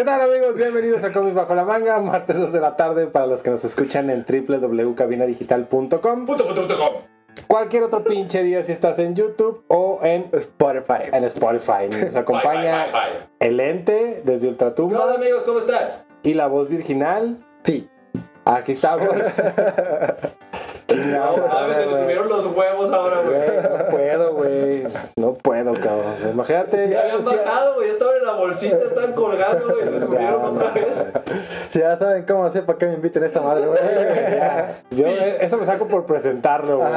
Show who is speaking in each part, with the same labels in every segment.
Speaker 1: ¿Qué tal amigos? Bienvenidos a Comics Bajo la Manga, martes 2 de la tarde para los que nos escuchan en www.cabinadigital.com. Cualquier otro pinche día si estás en YouTube o en,
Speaker 2: Spotify.
Speaker 1: en Spotify. Nos acompaña
Speaker 3: Bye, bye, bye, bye.
Speaker 1: el ente desde
Speaker 3: ¿Qué onda,
Speaker 1: Ultratumba
Speaker 3: amigos? ¿Cómo están?
Speaker 1: y la voz virginal.
Speaker 2: Sí.
Speaker 1: Aquí estamos. Chingado,
Speaker 3: No mames, se le
Speaker 1: güey.
Speaker 3: subieron los huevos ahora, güey.
Speaker 1: No puedo, güey. No puedo, cabrón. Imagínate.
Speaker 3: Ya habían bajado, güey. Ya estaban en la bolsita, están colgando, güey. Se subieron otra vez.
Speaker 2: Si ya saben cómo hacer para que me inviten a esta madre, güey.
Speaker 1: Yo eh, eso me saco por presentarlo, güey.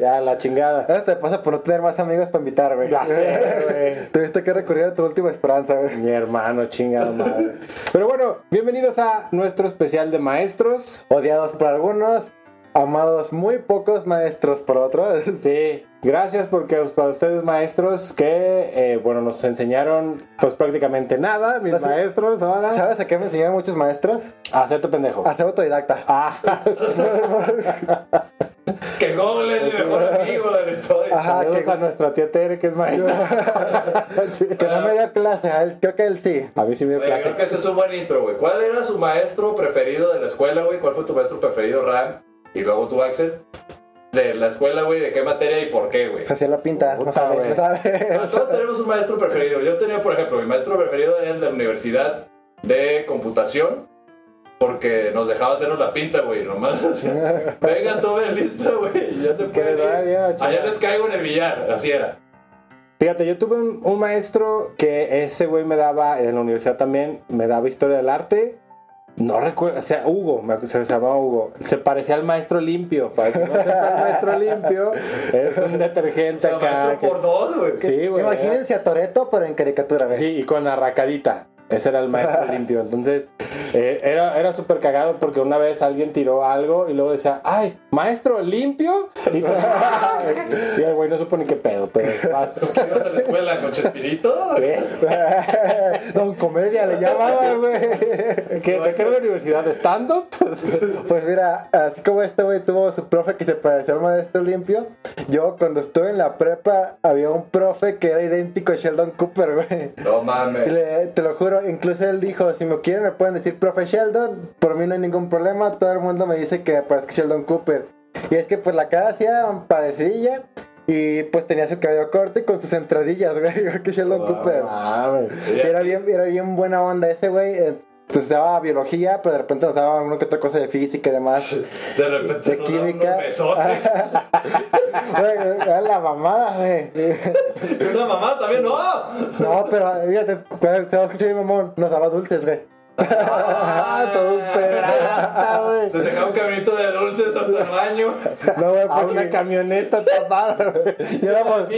Speaker 1: Ya, la chingada.
Speaker 2: Eso te pasa por no tener más amigos para invitar, güey.
Speaker 1: Ya sé, güey.
Speaker 2: Tuviste que recurrir a tu última esperanza, güey.
Speaker 1: Mi hermano, chingada madre. Pero bueno, bienvenidos a nuestro especial de maestros.
Speaker 2: Odiados por algunos, amados muy pocos maestros por otros.
Speaker 1: Sí, gracias porque para ustedes maestros que, eh, bueno, nos enseñaron pues prácticamente nada, mis maestros, ahora,
Speaker 2: ¿Sabes a qué me enseñaron muchos maestros?
Speaker 1: a hacerte pendejo.
Speaker 2: A ser autodidacta.
Speaker 1: Ah,
Speaker 3: Que Google es mi mejor amigo de la historia.
Speaker 2: Ajá.
Speaker 1: saludos
Speaker 2: que-
Speaker 1: a nuestra tía Tere que es maestra. Sí.
Speaker 2: Que no me dio clase, a él, creo que él sí.
Speaker 1: A mí sí me dio clase.
Speaker 3: creo que ese es un buen intro, güey. ¿Cuál era su maestro preferido de la escuela, güey? ¿Cuál fue tu maestro preferido, Ram? Y luego tú, Axel. De la escuela, güey, ¿de qué materia y por qué, güey?
Speaker 2: Se hacía la pinta,
Speaker 1: Puta,
Speaker 2: no sabe, no sabe.
Speaker 3: Ah, Todos tenemos un maestro preferido. Yo tenía, por ejemplo, mi maestro preferido era el de la Universidad de Computación. Porque nos dejaba hacernos la pinta, güey. Nomás. o sea, Vengan, tomen lista, güey. Ya se puede.
Speaker 1: chingada.
Speaker 3: Allá les caigo en el billar. Así era.
Speaker 1: Fíjate, yo tuve un, un maestro que ese güey me daba, en la universidad también, me daba historia del arte. No recuerdo, o sea, Hugo, se, llamaba Hugo. Se parecía al maestro limpio. Para que no sepa, el maestro limpio es un
Speaker 3: O
Speaker 1: detergente
Speaker 3: sea,
Speaker 1: acá.
Speaker 3: maestro
Speaker 1: que-
Speaker 3: por dos, güey.
Speaker 1: Sí, güey.
Speaker 2: Imagínense a Toreto, pero en caricatura, güey.
Speaker 1: Sí, y con la racadita. Ese era el maestro limpio. Entonces, eh, era, era súper cagado porque una vez alguien tiró algo y luego decía, ¡ay, maestro limpio! Y, y el güey no supo ni qué pedo, pero vas.
Speaker 3: ¿Tú que ibas a la escuela con Chespirito?
Speaker 1: Sí.
Speaker 2: Don Comedia le llamaba, güey.
Speaker 1: ¿Qué, ¿De qué era la universidad? ¿De stand-up?
Speaker 2: Pues mira, así como este güey tuvo su profe que se parecía al maestro limpio, yo cuando estuve en la prepa había un profe que era idéntico a Sheldon Cooper, güey.
Speaker 3: No mames.
Speaker 2: Le- te lo juro, incluso él dijo, si me quieren me pueden decir profe Sheldon, por mí no hay ningún problema, todo el mundo me dice que parezco Sheldon Cooper. Y es que pues la cara hacía parecilla y pues tenía su cabello corto y con sus entradillas, güey, igual que Sheldon
Speaker 3: Wow.
Speaker 2: Cooper. Y era bien, era bien buena onda ese güey. Entonces daba biología, pero de repente nos daba una que otra cosa de física y demás.
Speaker 3: De repente
Speaker 2: De
Speaker 3: nos
Speaker 2: química.
Speaker 3: unos besotes.
Speaker 2: Güey, era la mamada, güey.
Speaker 3: Y una mamá también, ¡no!
Speaker 2: No, pero fíjate, se va a escuchar mi mamón. Nos daba dulces, güey.
Speaker 1: Ah, todo un güey.
Speaker 3: Les dejaba un caminito de dulces hasta el baño.
Speaker 2: No, güey,
Speaker 1: A una
Speaker 2: porque
Speaker 1: camioneta tapada, güey.
Speaker 2: ya éramos,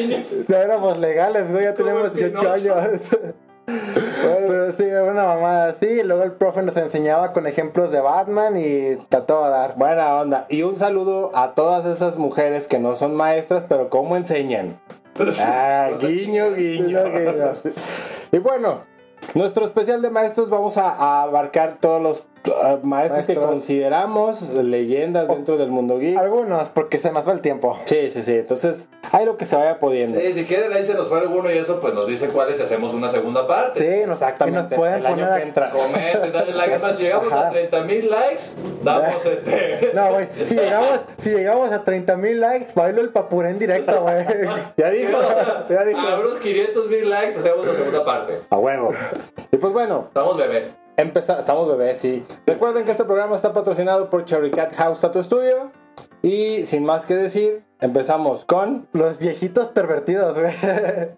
Speaker 2: ya éramos legales, güey. Ya tenemos
Speaker 3: el
Speaker 2: 18
Speaker 3: Pinocho.
Speaker 2: Años. Pero sí, una mamada así. Y luego el profe nos enseñaba con ejemplos de Batman y trató a dar.
Speaker 1: Buena onda. Y un saludo a todas esas mujeres que no son maestras, pero cómo enseñan. Ah, guiño, guiño.
Speaker 2: Guiño, guiño.
Speaker 1: Y bueno, nuestro especial de maestros vamos a, a abarcar todos los uh, maestros, que consideramos leyendas dentro del mundo geek.
Speaker 2: Algunos, porque se nos va el tiempo.
Speaker 1: Sí, sí, sí. Entonces, hay lo que se vaya pudiendo.
Speaker 3: Sí, si quieren ahí se nos fue alguno y eso, pues nos dicen cuáles y hacemos una segunda parte.
Speaker 2: Sí, nos,
Speaker 1: Exactamente.
Speaker 2: Y nos pueden
Speaker 1: el año
Speaker 2: poner.
Speaker 1: que entra.
Speaker 3: Comenten, dale like. Más, si llegamos
Speaker 2: Ajá.
Speaker 3: a 30 mil likes, damos este.
Speaker 2: No, güey, si llegamos, si llegamos a 30 mil likes, bailo el papuré en directo, güey.
Speaker 1: Ya dijo, ya dijo.
Speaker 3: A unos 500 mil likes hacemos la segunda parte.
Speaker 1: A huevo. Y pues bueno,
Speaker 3: Estamos bebés.
Speaker 1: Empeza- estamos bebés, sí. Recuerden que este programa está patrocinado por Cherry Cat House Tattoo Studio. Y sin más que decir, empezamos con
Speaker 2: Los viejitos pervertidos, güey.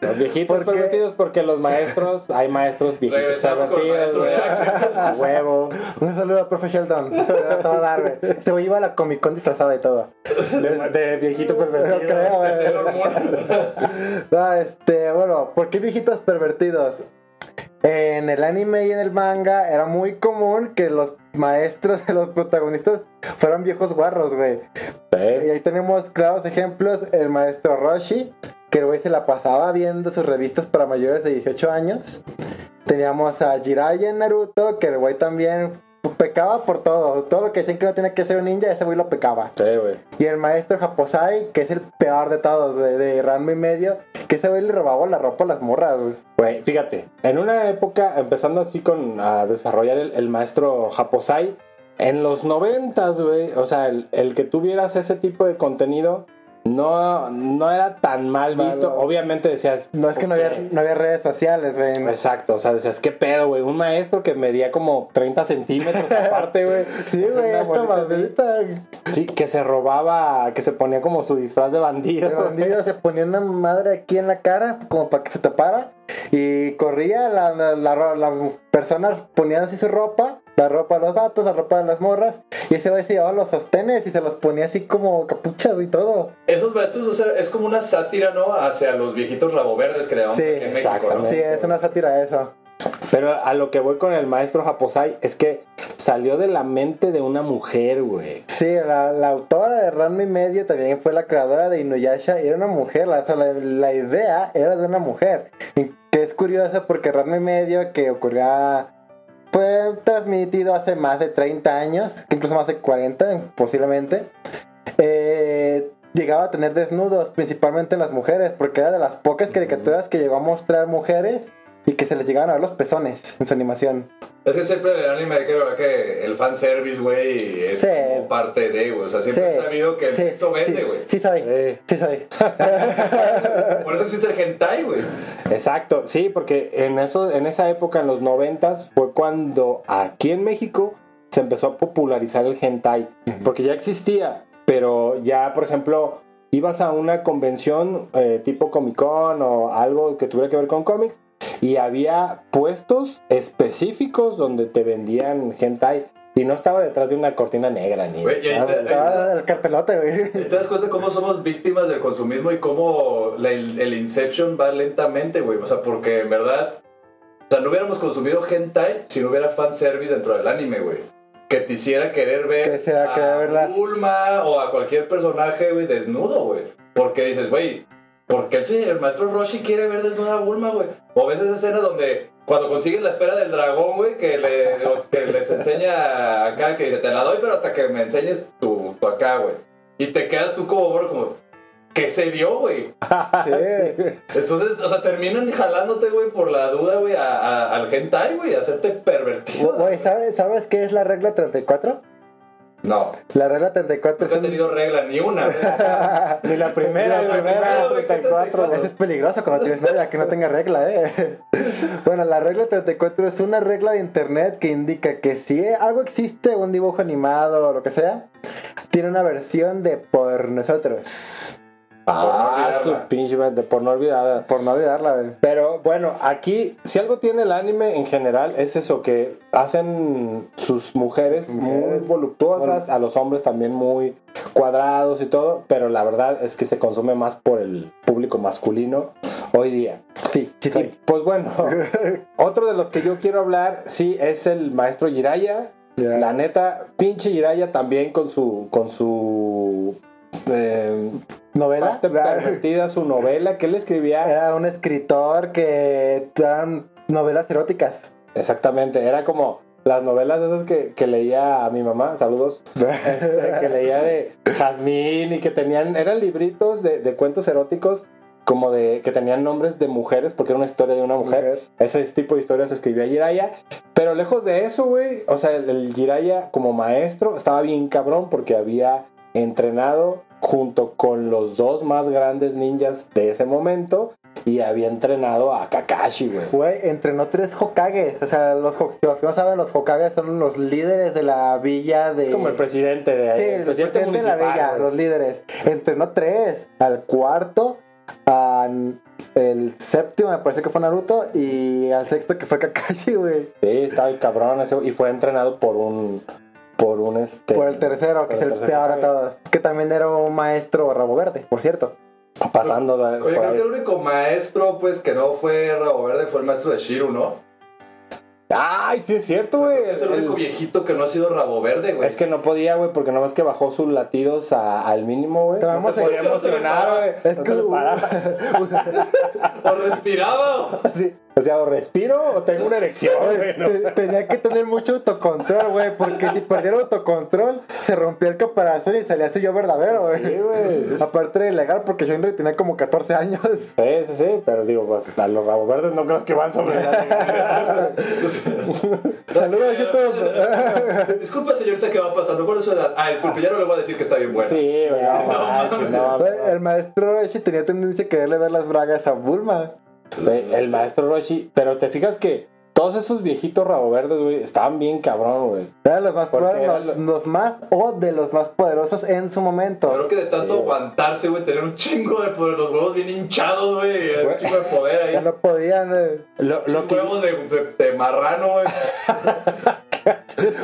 Speaker 1: los viejitos
Speaker 2: ¿Por
Speaker 1: pervertidos, porque los maestros, hay maestros viejitos
Speaker 3: Regresamos
Speaker 1: pervertidos. A huevo.
Speaker 2: Un saludo a profe Sheldon. Te va a dar, güey. Este güey iba a la Comic Con disfrazado y todo.
Speaker 1: De, de viejito pervertido.
Speaker 2: Yo creo, güey. No, este, bueno, ¿por qué viejitos pervertidos? En el anime y en el manga era muy común que los maestros de los protagonistas fueran viejos guarros, güey. Y ahí tenemos claros ejemplos, el maestro Roshi, que el güey se la pasaba viendo sus revistas para mayores de 18 años. Teníamos a Jiraiya en Naruto, que el güey también pecaba por todo. Todo lo que decían que no tenía que ser un ninja, ese güey lo pecaba.
Speaker 1: Sí, güey.
Speaker 2: Y el maestro Japosai, que es el peor de todos, güey, de rango y medio, que ese güey le robaba la ropa a las morras, güey.
Speaker 1: Güey, fíjate, en una época, empezando así con a desarrollar el, el maestro Japosai, en los noventas, güey, o sea, el, el que tuvieras ese tipo de contenido no, no era tan mal visto. Obviamente decías.
Speaker 2: No es que no había, no había redes sociales, güey.
Speaker 1: Exacto, o sea, decías, ¿qué pedo, güey? Un maestro que medía como 30 centímetros aparte, güey.
Speaker 2: Sí, güey, esta maldita.
Speaker 1: Sí, que se robaba, que se ponía como su disfraz de bandido.
Speaker 2: El bandido se ponía una madre aquí en la cara, como para que se tapara. Y corría, la, la, la, la persona ponía así su ropa, la ropa de los vatos, la ropa de las morras. Y ese güey se llevaba los sostenes y se los ponía así como capuchas y todo.
Speaker 3: Esos maestros, o sea, es como una sátira, ¿no? Hacia los viejitos rabo verdes que le
Speaker 2: Sí,
Speaker 3: en México, ¿no?
Speaker 1: exactamente.
Speaker 2: Sí, es una sátira eso.
Speaker 1: Pero a lo que voy con el maestro Japosai es que salió de la mente de una mujer, güey.
Speaker 2: Sí, la, la autora de Ranma y Medio también fue la creadora de Inuyasha y era una mujer, la, o sea, la, la idea era de una mujer. Y que es curioso porque Ranma y Medio que ocurría, fue transmitido hace más de 30 años, incluso más de 40 posiblemente, eh, llegaba a tener desnudos, principalmente las mujeres, porque era de las pocas caricaturas que llegó a mostrar mujeres y que se les llegaban a ver los pezones en su animación.
Speaker 3: Es que siempre en el anime creo que el fanservice, güey, es
Speaker 2: Sí.
Speaker 3: como parte de, güey. O sea, siempre
Speaker 2: Sí,
Speaker 3: he sabido que el
Speaker 2: sí,
Speaker 3: vende,
Speaker 2: sí,
Speaker 3: güey.
Speaker 2: Sí, soy.
Speaker 1: Sí.
Speaker 2: Sí, soy.
Speaker 3: Por eso existe el hentai, güey.
Speaker 1: Exacto, sí, porque en, eso, en esa época, en los noventas, fue cuando aquí en México se empezó a popularizar el hentai. Porque ya existía, pero ya, por ejemplo, ibas a una convención eh, tipo Comic Con o algo que tuviera que ver con cómics y había puestos específicos donde te vendían hentai y no estaba detrás de una cortina negra ni...
Speaker 3: Güey, y ahí
Speaker 1: nada.
Speaker 3: te-
Speaker 2: Estaba el cartelote, güey.
Speaker 3: ¿Y ¿Te das cuenta cómo somos víctimas del consumismo y cómo la- el, el Inception va lentamente, güey? O sea, porque en verdad, o sea, no hubiéramos consumido hentai si no hubiera fanservice dentro del anime, güey. Que te hiciera querer ver
Speaker 2: Que
Speaker 3: a. Bulma o a cualquier personaje, güey, desnudo, güey. Porque dices, güey, ¿por qué el, se- el maestro Roshi quiere ver desnuda a Bulma, güey? O ves esa escena donde cuando consigues la esfera del dragón, güey, que, le, que les enseña acá, que dice, te la doy, pero hasta que me enseñes tu, tu acá, güey. Y te quedas tú como, bro, como, ¿qué se vio, güey?
Speaker 2: Sí.
Speaker 3: Entonces, o sea, terminan jalándote, güey, por la duda, güey, a- a- al hentai, güey, a hacerte pervertido.
Speaker 2: Güey, ¿sabes, ¿sabes qué es la regla 34?
Speaker 3: No,
Speaker 2: La regla 34
Speaker 3: nunca he tenido regla ni una.
Speaker 1: Ni la primera,
Speaker 2: Ni
Speaker 1: la primera,
Speaker 3: primera, güey,
Speaker 1: 34.
Speaker 2: Eso es peligroso cuando tienes novia, que no tenga regla, ¿eh? Bueno, la regla 34 es una regla de internet que indica que si algo existe, un dibujo animado o lo que sea, tiene una versión de por nosotros.
Speaker 1: Ah,
Speaker 3: no
Speaker 1: su pinche por no olvidarla.
Speaker 2: Por no olvidarla.
Speaker 1: Pero bueno, aquí, si algo tiene el anime en general, es eso, que hacen sus mujeres, muy voluptuosas, a los hombres también muy cuadrados y todo, pero la verdad es que se consume más por el público masculino hoy día.
Speaker 2: Sí, sí soy.
Speaker 1: pues bueno, otro de los que yo quiero hablar, sí, es el maestro Jiraya. La neta, pinche Jiraya también con su, con su eh,
Speaker 2: ¿Novela?
Speaker 1: pervertida, su novela que él escribía.
Speaker 2: Era un escritor que eran novelas eróticas.
Speaker 1: Exactamente, era como las novelas esas que, que leía a mi mamá, saludos, este, que leía de Jazmín y que tenían, eran libritos de, de cuentos eróticos como de que tenían nombres de mujeres porque era una historia de una mujer.
Speaker 2: Mujer.
Speaker 1: Ese tipo de historias escribía Jiraya. Pero lejos de eso, güey, o sea, el, el Jiraya como maestro estaba bien cabrón porque había entrenado junto con los dos más grandes ninjas de ese momento y había entrenado a Kakashi, güey.
Speaker 2: Güey, entrenó tres Hokages. O sea, los, si los que no saben, los Hokages son los líderes de la villa de.
Speaker 1: Es como el presidente de
Speaker 2: Sí, el presidente, de la villa, los líderes. Entrenó tres. Al cuarto, al el séptimo me parece que fue Naruto y al sexto que fue Kakashi, güey.
Speaker 1: Sí, estaba el cabrón ese, y fue entrenado por un por un este
Speaker 2: Por el tercero, que es el peor de todos. Que también era un maestro rabo verde, por cierto.
Speaker 1: pasando de-
Speaker 3: Oye,
Speaker 1: por
Speaker 3: creo
Speaker 1: ahí.
Speaker 3: que el único maestro, pues, que no fue Rabo Verde fue el maestro de Shiru, ¿no?
Speaker 1: Ay, sí es cierto, güey.
Speaker 3: Es el
Speaker 1: El-
Speaker 3: único viejito que no ha sido rabo verde, güey.
Speaker 1: Es que no podía, güey, porque nomás que bajó sus latidos a- al mínimo, güey.
Speaker 2: Te
Speaker 1: No se
Speaker 2: a-
Speaker 1: podía emocionar, güey.
Speaker 2: Es
Speaker 1: No
Speaker 2: que-
Speaker 1: se.
Speaker 3: O respiraba. o-
Speaker 1: Así, o sea, o respiro o tengo una erección, güey.
Speaker 2: Tenía que tener mucho autocontrol, güey, porque si perdiera autocontrol, se rompía el caparazón y salía su yo verdadero, güey.
Speaker 1: Sí, güey.
Speaker 2: Aparte de ilegal, porque Henry tenía como 14 años.
Speaker 1: Sí, sí, sí, pero digo, pues a los rabos verdes no creas que van sobre la legalidad.
Speaker 2: Saludos a YouTube.
Speaker 3: Disculpa, señorita, ¿qué va pasando? ¿Cuál es su edad? Ah, disculpe, ya no le voy a decir que está bien buena.
Speaker 1: Sí, güey, no, no,
Speaker 2: Güey,
Speaker 1: no.
Speaker 2: El maestro Roshi tenía tendencia a quererle ver las bragas a Bulma.
Speaker 1: Güey, El maestro Roshi, pero te fijas que todos esos viejitos rabo verdes, güey, estaban bien cabrón, güey.
Speaker 2: Eran los más,
Speaker 1: Porque
Speaker 2: poder-
Speaker 1: era
Speaker 2: los,
Speaker 1: lo-
Speaker 2: los más o de los más poderosos en su momento.
Speaker 3: Creo que de tanto
Speaker 1: Sí,
Speaker 3: aguantarse, güey, tener un chingo de poder, los huevos bien hinchados, güey, un chingo de poder.
Speaker 2: No podían. eh.
Speaker 1: Lo, lo
Speaker 3: Los
Speaker 1: que,
Speaker 3: huevos de, de, de marrano, güey.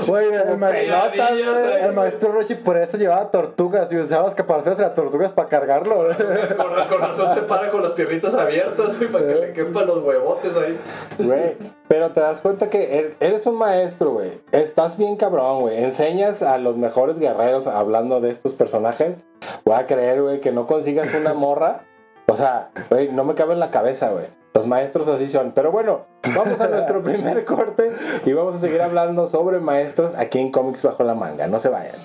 Speaker 2: Güey, el, ma-
Speaker 3: pelotas, güey.
Speaker 2: el maestro Roshi por eso llevaba tortugas y usaba las caparazones de las tortugas para cargarlo. güey.
Speaker 3: Con, con razón se para con las piernitas abiertas, güey, para que le quepan los huevotes ahí.
Speaker 1: Güey, pero te das cuenta que er- eres un maestro, güey. Estás bien cabrón, güey. Enseñas a los mejores guerreros hablando de estos personajes. Voy a creer, güey, que no consigas una morra. O sea, güey, no me cabe en la cabeza, güey. Los maestros así son. Pero bueno, vamos a nuestro primer corte y vamos a seguir hablando sobre maestros aquí en Comics Bajo la Manga. No se vayan.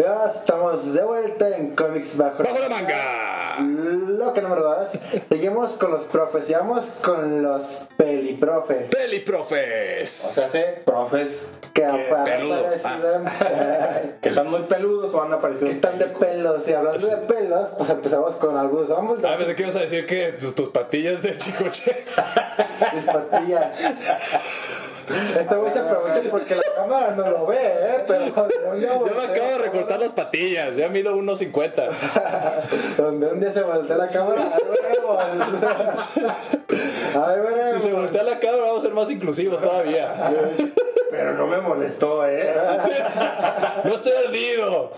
Speaker 2: Ya estamos de vuelta en Comics Bajo,
Speaker 3: ¡Bajo la manga!
Speaker 2: Lo que número dos. Seguimos con los profes, sigamos con los peliprofes.
Speaker 3: ¡Peliprofes!
Speaker 1: O sea, sé, profes
Speaker 2: Que,
Speaker 1: que,
Speaker 2: han
Speaker 3: peludos,
Speaker 2: aparecido en-
Speaker 1: que están muy peludos o han aparecido.
Speaker 2: que están de pelos. Y hablando de pelos, pues empezamos con algunos hombres
Speaker 3: Ah, pensé que ibas a decir que tus, tus patillas de chicoche.
Speaker 2: mis patillas. Este güey se aprovecha porque la cámara no lo ve, ¿eh? Pero donde un día
Speaker 3: Yo me acabo de recortar las patillas, ya mido 1.50.
Speaker 2: cámara- Donde un día se voltea la cámara, ahí veremos.
Speaker 3: Si se voltea la cámara, vamos a ser más inclusivos todavía.
Speaker 1: Pero no me molestó, ¿eh?
Speaker 3: ¡No estoy ardido!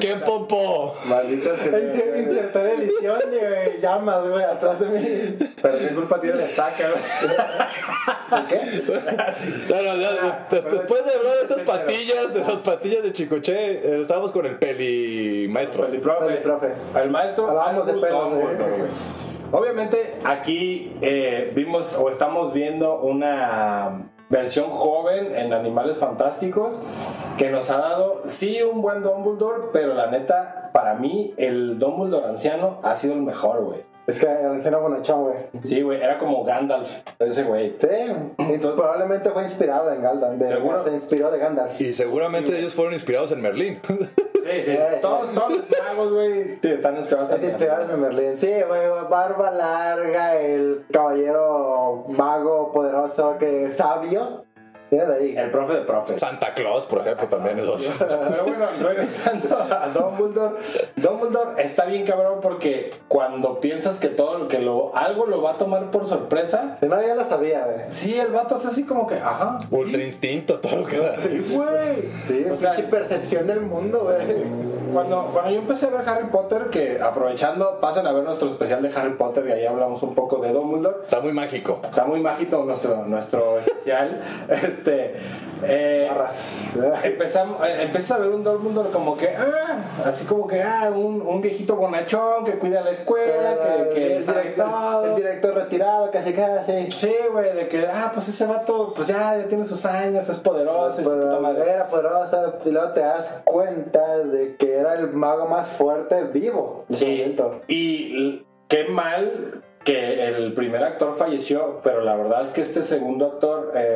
Speaker 3: ¡Qué pompo!
Speaker 1: Malditos que
Speaker 2: Insertar edición y llamas, güey, atrás de mí.
Speaker 1: Pero qué culpa tiene la estaca, güey.
Speaker 2: ¿Qué?
Speaker 3: No, no, ya, des- después de hablar de estas patillas, de las patillas de Chicoche, eh, estábamos con el peli maestro.
Speaker 1: Profe.
Speaker 2: Profe.
Speaker 1: El maestro
Speaker 2: de pelos,
Speaker 1: Dumbledore,
Speaker 2: ¿eh?
Speaker 1: güey. Obviamente aquí eh, vimos o estamos viendo una versión joven en Animales Fantásticos que nos ha dado sí un buen Dumbledore, pero la neta para mí el Dumbledore anciano ha sido el mejor, güey.
Speaker 2: Es que el anciano bonachón, güey.
Speaker 1: Sí, güey, era como Gandalf, ese güey.
Speaker 2: Sí, y probablemente fue inspirado en Gandalf. de-
Speaker 1: ¿Seguro?
Speaker 2: Se inspiró de Gandalf.
Speaker 3: Y seguramente ellos fueron inspirados en Merlín.
Speaker 1: Sí, sí. Todos, todos los magos, güey, sí, están inspirados
Speaker 2: Es inspirado en Merlín. Sí, güey, barba larga, el caballero mago poderoso que sabio. De ahí.
Speaker 1: El profe de profes.
Speaker 3: Santa Claus, por ejemplo, también es otro.
Speaker 1: Pero bueno, regresando a Dumbledore, Dumbledore está bien cabrón porque cuando piensas que todo que lo algo lo va a tomar por sorpresa,
Speaker 2: no, ya lo sabía, güey.
Speaker 1: sí, el vato es así como que, ajá.
Speaker 3: Ultra instinto, todo lo que da.
Speaker 1: Sí, güey.
Speaker 2: Sí,
Speaker 1: O sea,
Speaker 2: pinche percepción del mundo, güey.
Speaker 1: Cuando, cuando yo empecé a ver Harry Potter, que aprovechando, pasen a ver nuestro especial de Harry Potter y ahí hablamos un poco de Dumbledore.
Speaker 3: Está muy mágico.
Speaker 1: Está muy mágico nuestro, nuestro especial. Este. Eh, empezamos, eh, empiezas a ver un Dumbledore como que, ah, así como que, ah, un, un viejito bonachón que cuida la escuela, que, sabe
Speaker 2: director, el director retirado, casi casi.
Speaker 1: Sí, güey, de que, ah, pues ese vato, pues ya, ya tiene sus años, es poderoso, su puta madre.
Speaker 2: Era poderosa y luego te das cuenta de que era el mago más fuerte vivo. en
Speaker 1: Sí,
Speaker 2: momento.
Speaker 1: y qué mal que el primer actor falleció, pero la verdad es que este segundo actor eh,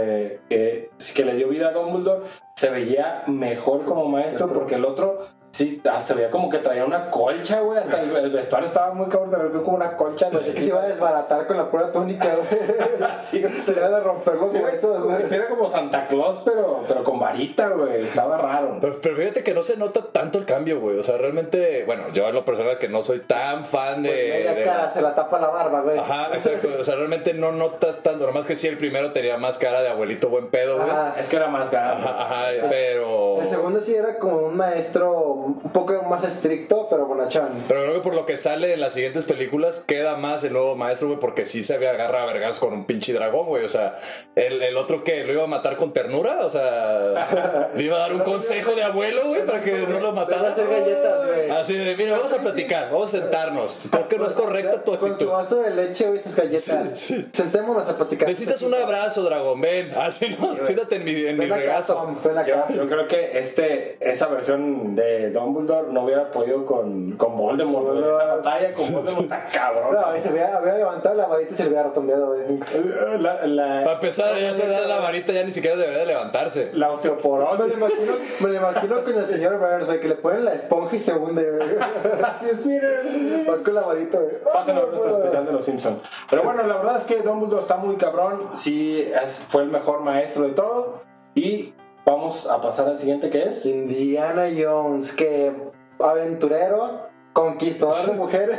Speaker 1: que, que le dio vida a Dumbledore se veía mejor como maestro. porque el otro sí se veía como que traía una colcha, güey, hasta el, el vestuario estaba muy cabrón, te veía como una colcha. No
Speaker 2: que se iba a desbaratar con la pura túnica, güey.
Speaker 1: Sí.
Speaker 2: Se le iba a romper los
Speaker 1: Sí,
Speaker 2: huesos, güey.
Speaker 1: sí era como Santa Claus, pero, pero con varita, güey, estaba raro.
Speaker 3: Pero, pero fíjate que no se nota tanto el cambio, güey. O sea, realmente, bueno, yo en lo personal que no soy tan fan de.
Speaker 2: Media
Speaker 3: de
Speaker 2: cara
Speaker 3: la-
Speaker 2: se la tapa la barba, güey.
Speaker 3: Ajá, exacto. O sea, realmente no notas tanto. Nomás que sí, el primero tenía más cara de abuelito buen pedo, güey.
Speaker 2: Ajá.
Speaker 1: Es que era más grande.
Speaker 3: Ajá, ajá, pero.
Speaker 2: El segundo sí era como un maestro un poco más estricto, pero bonachón.
Speaker 3: Pero creo que por lo que sale en las siguientes películas queda más el nuevo maestro, güey, porque sí se había agarra a vergas con un pinche dragón, güey. O sea, el, el otro que lo iba a matar con ternura, o sea, le iba a dar un consejo de abuelo, güey, para que no lo matara.
Speaker 2: hacer galletas, güey.
Speaker 3: Así de, mira, vamos a platicar, vamos a sentarnos. Creo que no es correcta tu
Speaker 2: Con su
Speaker 3: actitud.
Speaker 2: vaso de leche, güey, sus galletas.
Speaker 3: Sí, sí.
Speaker 2: Sentémonos a platicar.
Speaker 3: Necesitas un abrazo, dragón, ven. Así, ¿no? Siéntate en mi, en mi
Speaker 2: Ven acá,
Speaker 3: regazo.
Speaker 2: Tom, ven
Speaker 1: Yo, yo creo que este, esa versión de Dumbledore no hubiera podido con, con Voldemort. güey. Esa batalla con Voldemort está cabrón.
Speaker 2: No, y se había, había levantado la varita y se le había rotondeado, güey.
Speaker 1: La, la,
Speaker 3: Para empezar, ya se da la varita, ya ni siquiera debería de levantarse.
Speaker 1: la
Speaker 2: Me
Speaker 1: osteoporosis.
Speaker 2: lo imagino, me lo imagino con el señor Burns, güey, que le ponen la esponja y se hunde, güey.
Speaker 1: Así es, miren.
Speaker 2: Va con la varita, güey.
Speaker 1: Pásanos nuestro especial de los Simpsons. Pero bueno, la verdad es que Dumbledore está muy cabrón. Sí, es- fue el mejor maestro de todo. Y vamos a pasar al siguiente que es.
Speaker 2: Indiana Jones, que aventurero, conquistador de mujeres,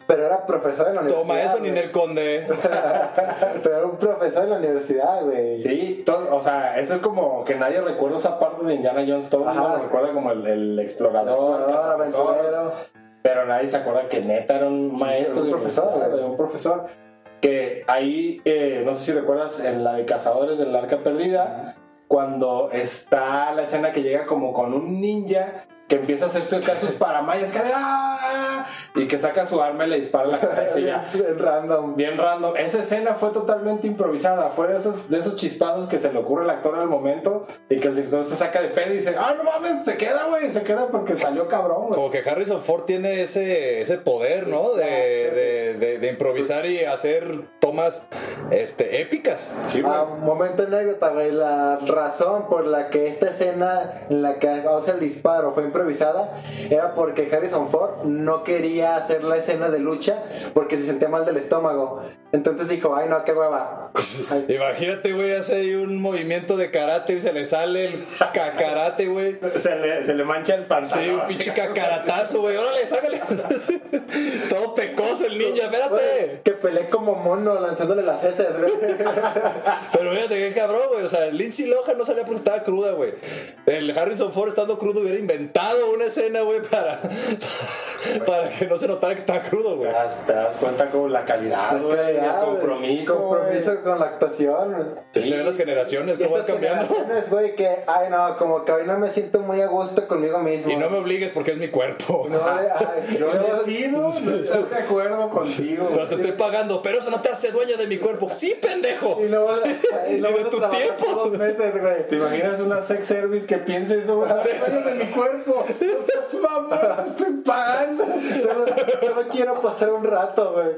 Speaker 2: pero era profesor en la universidad.
Speaker 3: Toma eso. Ninel Conde.
Speaker 2: Pero era un profesor en la universidad, güey.
Speaker 1: Sí, todo, o sea, eso es como que nadie recuerda esa parte de Indiana Jones. Todo el mundo lo recuerda como el, el explorador,
Speaker 2: aventurero.
Speaker 1: Pero nadie se acuerda que neta era un maestro,
Speaker 2: Un
Speaker 1: de
Speaker 2: profesor, güey.
Speaker 1: un profesor. Que ahí, eh, no sé si recuerdas, en la de Cazadores del Arca Perdida, cuando está la escena que llega como con un ninja que empieza a hacer sus sus paramayas, que de, ¡ah! y que saca su arma y le dispara en la cabeza y ya.
Speaker 2: Bien random.
Speaker 1: Bien random. Esa escena fue totalmente improvisada. Fue de esos, de esos chispazos que se le ocurre al actor al momento y que el director se saca de pedo y dice, ah, no mames, se queda, güey, se queda porque salió cabrón, güey.
Speaker 3: Como que Harrison Ford tiene ese, ese poder, ¿no? De, de, de- de improvisar y hacer tomas este, épicas.
Speaker 1: Sí.
Speaker 2: Ah, momento anécdota, güey. La razón por la que esta escena en la que causa el disparo fue improvisada era porque Harrison Ford no quería hacer la escena de lucha porque se sentía mal del estómago. Entonces dijo, ay no, qué hueva. Ay,
Speaker 3: Imagínate, güey, hace ahí un movimiento de karate y se le sale el cacarate, güey.
Speaker 1: Se le, se le mancha el pantalón.
Speaker 3: Sí, un pinche cacaratazo, güey. Órale, sácale. Todo pecoso el ninja, espérate.
Speaker 2: Que peleé como mono lanzándole las heces, güey.
Speaker 3: Pero fíjate qué cabrón, güey. O sea, Lindsay Lohan no salía porque estaba cruda, güey. El Harrison Ford estando crudo hubiera inventado una escena, güey, para, para que no se notara que estaba crudo, güey.
Speaker 1: te das cuenta con la calidad, güey, el
Speaker 2: Ya, güey.
Speaker 1: compromiso.
Speaker 2: Compromiso
Speaker 1: güey.
Speaker 2: con la actuación. güey.
Speaker 3: Se ven las generaciones,
Speaker 2: Y
Speaker 3: cómo van cambiando.
Speaker 2: generaciones, güey, que, ay no, como que hoy no me siento muy a gusto conmigo mismo.
Speaker 3: Y no me obligues porque es mi cuerpo.
Speaker 2: No, ay,
Speaker 1: Yo
Speaker 2: no,
Speaker 1: decido no estar de acuerdo contigo.
Speaker 3: Pero te estoy pagando, pero eso no te hace dueño de mi cuerpo. Sí, pendejo.
Speaker 2: Y no vas a, y
Speaker 3: de tu tiempo.
Speaker 2: meses.
Speaker 1: ¿Te imaginas una sex service que piense eso, güey? Dueño de mi cuerpo. No seas mamón, te estoy pagando.
Speaker 2: Solo, solo quiero pasar un rato, güey.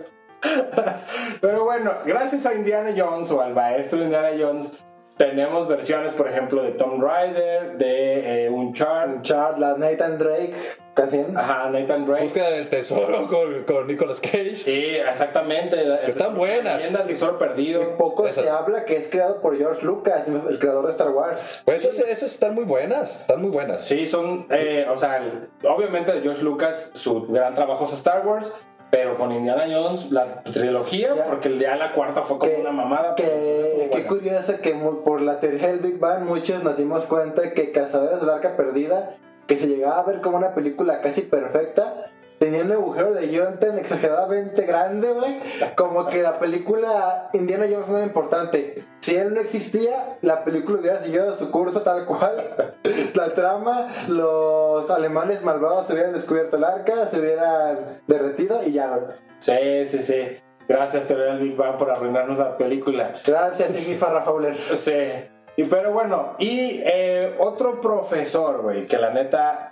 Speaker 1: Pero bueno, gracias a Indiana Jones o al maestro Indiana Jones, tenemos versiones, por ejemplo, de Tomb Raider, de eh, Uncharted,
Speaker 2: Charles, Nathan Drake, casi.
Speaker 1: ajá, Nathan Drake.
Speaker 3: Búsqueda del tesoro con, con Nicolas Cage.
Speaker 1: Sí, exactamente.
Speaker 3: Están buenas.
Speaker 1: Leyenda del tesoro perdido.
Speaker 2: Poco
Speaker 3: Esas.
Speaker 2: se habla que es creado por George Lucas, el creador de Star Wars.
Speaker 3: Pues esas, esas están muy buenas, están muy buenas.
Speaker 1: Sí, son, eh, o sea, obviamente de George Lucas, su gran trabajo es Star Wars, pero con Indiana Jones, la trilogía,
Speaker 2: Ya.
Speaker 1: porque día la cuarta fue como
Speaker 2: Que-
Speaker 1: una mamada.
Speaker 2: Que, qué curioso que por la teoría del Big Bang muchos nos dimos cuenta que Cazadores del Arca Perdida, que se llegaba a ver como una película casi perfecta, tenía un agujero de guion tan exageradamente grande, güey, como que la película Indiana Jones no era importante. Si él no existía, la película hubiera seguido su curso tal cual. La trama, los alemanes malvados se hubieran descubierto el arca, se hubieran derretido y ya, güey.
Speaker 1: Sí, sí, sí. Gracias, teoría del Big Bang, por arruinarnos la película.
Speaker 2: Gracias, Amy Farrah Fowler.
Speaker 1: Sí. Y pero bueno, y eh, otro profesor, güey, que la neta,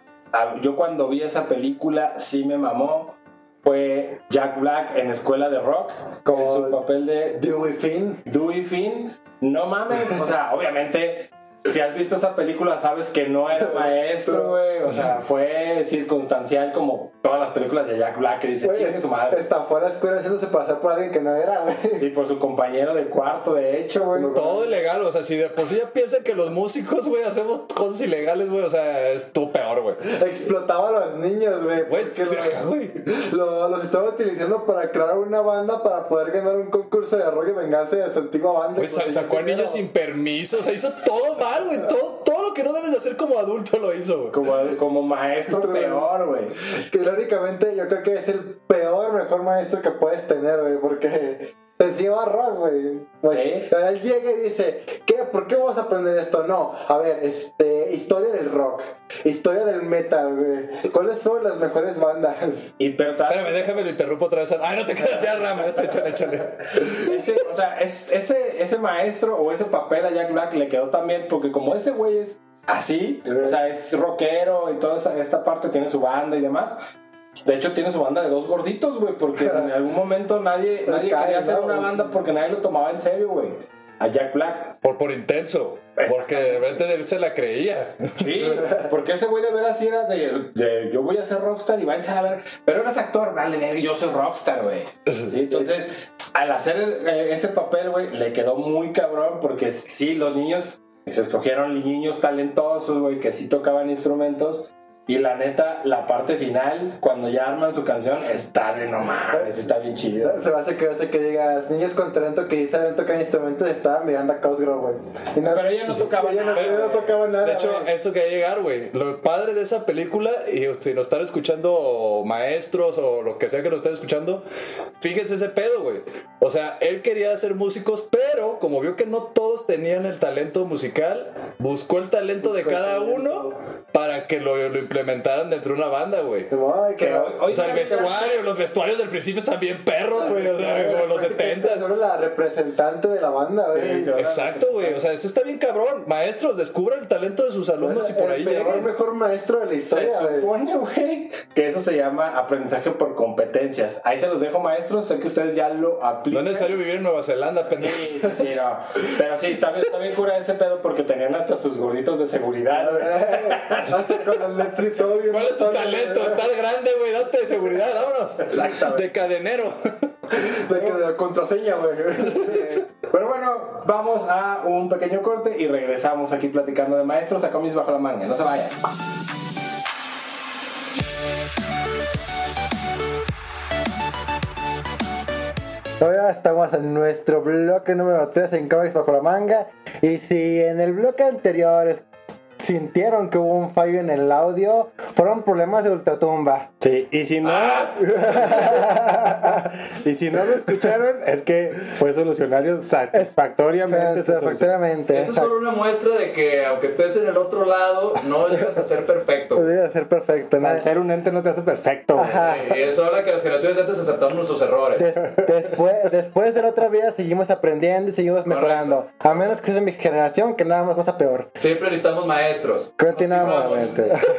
Speaker 1: yo cuando vi esa película sí me mamó, fue Jack Black en Escuela de Rock, con su papel de
Speaker 2: Dewey Finn.
Speaker 1: Dewey Finn. No mames, o sea, obviamente, si has visto esa película sabes que no era maestro, güey, o sea, fue circunstancial como todas las películas de Jack Black que dice, chingue su madre.
Speaker 2: Está fuera de la escuela haciéndose pasar por alguien que no era, güey.
Speaker 1: Sí, por su compañero de cuarto, de hecho, güey.
Speaker 3: Todo ilegal, o sea, si de por sí ya piensan que los músicos, güey, hacemos cosas ilegales, güey, o sea, es tú peor, güey.
Speaker 2: Explotaba a los niños, güey.
Speaker 3: Güey,
Speaker 2: porque
Speaker 3: sí,
Speaker 2: lo-
Speaker 3: güey.
Speaker 2: lo- los estaba utilizando para crear una banda para poder ganar un concurso de rock y vengarse de su antigua banda.
Speaker 3: Güey, sacó a niños sin permiso, o sea, hizo todo mal, güey, todo, todo lo que que no debes de hacer como adulto lo hizo, güey.
Speaker 1: Como, como maestro peor, güey.
Speaker 2: Que irónicamente yo creo que es el peor, mejor maestro que puedes tener, güey, porque te enseñaba rock, güey.
Speaker 1: Sí.
Speaker 2: Él llega y dice, ¿qué? ¿Por qué vamos a aprender esto? No, a ver, este, historia del rock, historia del metal, güey. ¿Cuáles fueron las mejores bandas?
Speaker 1: Y pero
Speaker 3: Espérame, déjame lo interrumpo otra vez. Ay, no te quedas ya, Rama. Este, échale, échale.
Speaker 1: ese, o sea, es- ese, ese maestro o ese papel a Jack Black le quedó también porque como ese güey es así, o sea, es rockero y toda esa- esta parte tiene su banda y demás. De hecho, tiene su banda de dos gorditos, güey, porque en algún momento nadie, nadie
Speaker 2: cae,
Speaker 1: quería hacer
Speaker 2: ¿no?
Speaker 1: una banda porque nadie lo tomaba en serio, güey. A Jack Black.
Speaker 3: Por, por intenso. Porque de repente él se la creía.
Speaker 1: Sí, porque ese güey de veras era de, de, yo voy a ser rockstar y váyanse a ver, pero eres actor, vale, yo soy rockstar, güey. Sí, entonces, al hacer el- eh, ese papel, güey, le quedó muy cabrón porque sí, los niños se escogieron niños talentosos, güey, que sí tocaban instrumentos. Y la neta, la parte final, cuando ya arman su canción, está de no mames, está bien chido.
Speaker 2: Se me hace creerse que digas, niños con talento que saben tocar instrumentos estaban mirando a Cosgrove, güey. No-
Speaker 1: Pero ella no tocaba
Speaker 2: ella no,
Speaker 1: nada,
Speaker 2: ella no tocaba nada.
Speaker 3: De hecho,
Speaker 2: güey.
Speaker 3: eso quería llegar, güey. Lo padre de esa película, y si nos están escuchando maestros o lo que sea que nos estén escuchando, fíjense ese pedo, güey. O sea, él quería ser músicos, pero como vio que no todos tenían el talento musical, buscó el talento de
Speaker 2: Buscó el
Speaker 3: cada
Speaker 2: talento.
Speaker 3: uno para que lo, lo implementaran dentro de una banda, güey.
Speaker 2: Ay, que
Speaker 3: O sea, el vestuario, los vestuarios del principio están bien perros, güey. O sea, como los 70
Speaker 2: Solo la representante de la banda, güey.
Speaker 1: Sí.
Speaker 3: Exacto, güey. O sea, eso está bien cabrón. Maestros, descubran el talento de sus alumnos y por ahí
Speaker 2: el peor,
Speaker 3: lleguen.
Speaker 2: mejor maestro de la
Speaker 1: Se
Speaker 2: historia, güey.
Speaker 1: supone, güey, que eso se llama aprendizaje por competencias. Ahí se los dejo, maestros. Sé que ustedes ya lo
Speaker 3: No
Speaker 1: aplican.
Speaker 3: es necesario vivir en Nueva Zelanda, pendejo.
Speaker 1: sí, sí, no. Pero sí, está bien, está bien cura ese pedo porque tenían hasta sus gorditos de seguridad, güey.
Speaker 2: Todo bien.
Speaker 3: ¿Cuál es tu talento? Estás grande, güey. Date de seguridad, vámonos.
Speaker 1: Exactamente.
Speaker 3: De cadenero.
Speaker 2: De que de la contraseña, güey.
Speaker 1: Pero bueno, vamos a un pequeño corte y regresamos aquí platicando de maestros a Comis Bajo la Manga. No se vayan.
Speaker 2: Todavía estamos en nuestro bloque número 3 en Comics Bajo la Manga. Y si en el bloque anterior es- sintieron que hubo un fallo en el audio, fueron problemas de ultratumba.
Speaker 1: Sí, y si no. y si no lo escucharon, es que fue solucionario satisfactoriamente.
Speaker 2: Satisfactoriamente.
Speaker 3: Eso es solo una muestra de que aunque estés en el otro lado, no llegas a ser perfecto.
Speaker 2: Podría ser perfecto.
Speaker 1: O sea,
Speaker 2: ¿no?
Speaker 1: ser un ente no te hace perfecto.
Speaker 2: Ajá.
Speaker 3: Y eso habla que las generaciones antes aceptaron nuestros errores.
Speaker 2: Des- después, después de la otra vida seguimos aprendiendo y seguimos mejorando. A menos que sea mi generación, que nada más pasa peor.
Speaker 3: Siempre necesitamos maestros.
Speaker 2: Continuamos.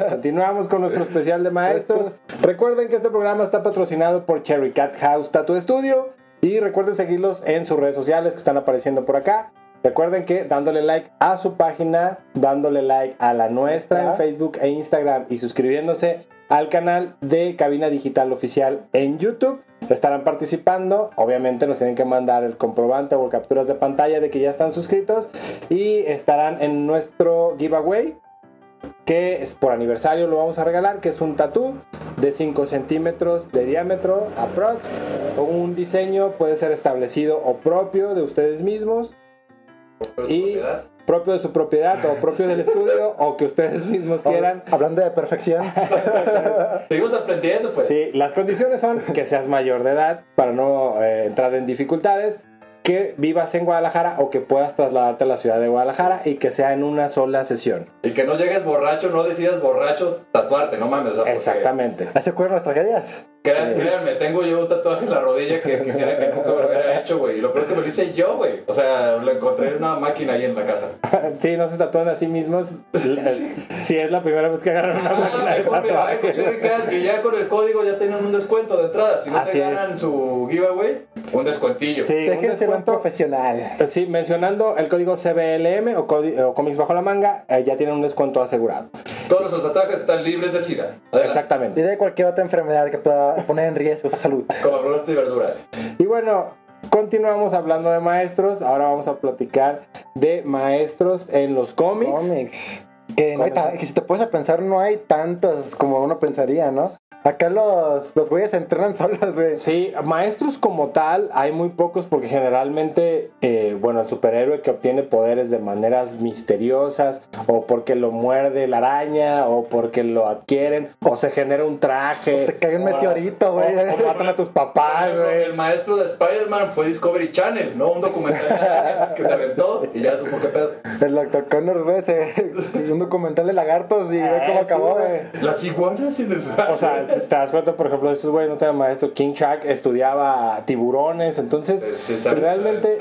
Speaker 1: Continuamos con nuestro especial de maestros. Recuerden que este programa está patrocinado por Cherry Cat House Tattoo Studio. Y recuerden seguirlos en sus redes sociales que están apareciendo por acá. Recuerden que dándole like a su página, dándole like a la nuestra en. Facebook e Instagram y suscribiéndose al canal de Cabina Digital Oficial en YouTube. Estarán participando, obviamente nos tienen que mandar el comprobante o capturas de pantalla de que ya están suscritos y estarán en nuestro giveaway que es por aniversario lo vamos a regalar, que es un tatú de 5 centímetros de diámetro aprox, o un diseño puede ser establecido o propio de ustedes mismos, y
Speaker 3: Propiedad.
Speaker 1: Propio de su propiedad o propio del estudio o que ustedes mismos quieran.
Speaker 2: Hablando de perfección.
Speaker 3: Seguimos aprendiendo, pues.
Speaker 1: Sí, las condiciones son que seas mayor de edad para no eh, entrar en dificultades, que vivas en Guadalajara o que puedas trasladarte a la ciudad de Guadalajara y que sea en una sola sesión.
Speaker 3: Y que no llegues borracho, no decidas borracho tatuarte, no mames. o sea, porque-
Speaker 1: Exactamente.
Speaker 2: Así ocurren las tragedias.
Speaker 3: Créan-
Speaker 1: Sí.
Speaker 3: Créanme, tengo yo un tatuaje en la rodilla que quisiera que nunca me lo hubiera hecho, güey. Y lo peor es que me lo hice yo, güey. O sea, lo encontré en una máquina ahí en la casa.
Speaker 1: Sí, no se tatúan a sí mismos. Si es la primera vez que agarran una máquina
Speaker 3: Ah,
Speaker 1: de
Speaker 3: vaya con
Speaker 1: tatuaje.
Speaker 3: Ya con el código ya tienen un descuento de entrada. Si no
Speaker 1: Así
Speaker 3: se
Speaker 1: es.
Speaker 3: ganan su giveaway, un descuentillo.
Speaker 1: Sí, un
Speaker 2: Déjense profesional.
Speaker 1: Sí, mencionando el código CBLM o, cómics bajo la manga, eh, ya tienen un descuento asegurado.
Speaker 3: Todos nuestros tatuajes están libres de SIDA. Adelante.
Speaker 2: Y
Speaker 1: Exactamente.
Speaker 2: de cualquier otra enfermedad que pueda poner en riesgo su salud.
Speaker 3: Como frutas y verduras.
Speaker 1: Y bueno, continuamos hablando de maestros. Ahora vamos a platicar de maestros en los cómics.
Speaker 2: Cómics. Que si te puedes a pensar, no hay tantos como uno pensaría, ¿no? Acá los, los güeyes entrenan solos, güey.
Speaker 1: Sí, maestros como tal hay muy pocos porque generalmente, eh, bueno, el superhéroe que obtiene poderes de maneras misteriosas o porque lo muerde la araña o porque lo adquieren o se genera un traje.
Speaker 2: Se cae un
Speaker 3: o-
Speaker 2: meteorito,
Speaker 1: O,
Speaker 2: güey.
Speaker 1: o matan a tus papás, güey.
Speaker 3: El maestro de Spider-Man fue Discovery Channel, ¿no? Un documental que se aventó y ya supo qué pedo.
Speaker 2: El doctor Connor ese- un documental de lagartos y ve cómo
Speaker 1: Eh,
Speaker 2: acabó, güey.
Speaker 3: Las iguanas en el
Speaker 1: O sea, te das cuenta, por ejemplo, estos güeyes no tenían maestro. King Shark estudiaba tiburones, entonces
Speaker 3: Sí, sí, sabe-
Speaker 1: realmente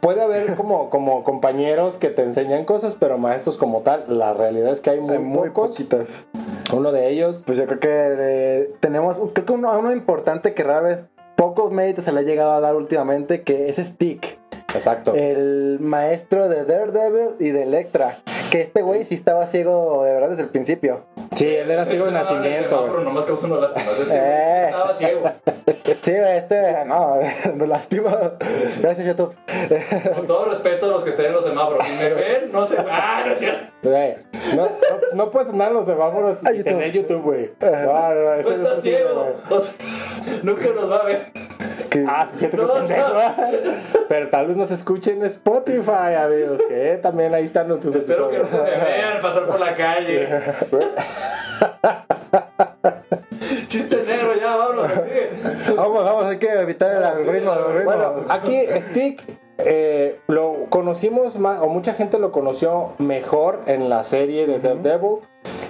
Speaker 1: puede haber como, como compañeros que te enseñan cosas, pero maestros como tal, la realidad es que hay muy,
Speaker 2: Hay muy
Speaker 1: pocos.
Speaker 2: poquitos.
Speaker 1: Uno de ellos,
Speaker 2: Pues yo creo que eh, tenemos, creo que uno, uno importante que rara vez pocos méritos se le ha llegado a dar últimamente, que es Stick,
Speaker 1: exacto.
Speaker 2: el maestro de Daredevil y de Electra. Que este güey sí estaba ciego de verdad desde el principio.
Speaker 1: sí, él era
Speaker 3: Se-
Speaker 1: ciego de
Speaker 3: se en
Speaker 1: nacimiento,
Speaker 3: semáforo. Nomás causó una lástima. Es que
Speaker 2: Eh.
Speaker 3: estaba ciego.
Speaker 2: Sí, güey, este, no, no lástima. Gracias, YouTube.
Speaker 3: Con todo respeto a los que estén en los semáforos. Si me ven, no sé. Ah, no es cierto.
Speaker 1: Güey, No, no, no puedes andar en los semáforos
Speaker 2: Ah,
Speaker 1: y
Speaker 2: YouTube.
Speaker 1: tener YouTube, güey. No, no, no, eso
Speaker 3: No
Speaker 1: no
Speaker 3: está ciego.
Speaker 1: güey.
Speaker 3: Nunca nos va a ver.
Speaker 2: Que-
Speaker 1: Ah, sí, siento que pendejo. Pero tal vez nos escuchen en Spotify, amigos, que también ahí están nuestros
Speaker 3: Espero que no
Speaker 1: episodios.
Speaker 3: me vean pasar por la calle. Chiste negro, ya, vámonos.
Speaker 2: Vamos, vamos, hay que evitar el algoritmo. el algoritmo.
Speaker 1: Bueno, aquí Stick eh, lo conocimos más, o mucha gente lo conoció mejor en la serie de Daredevil.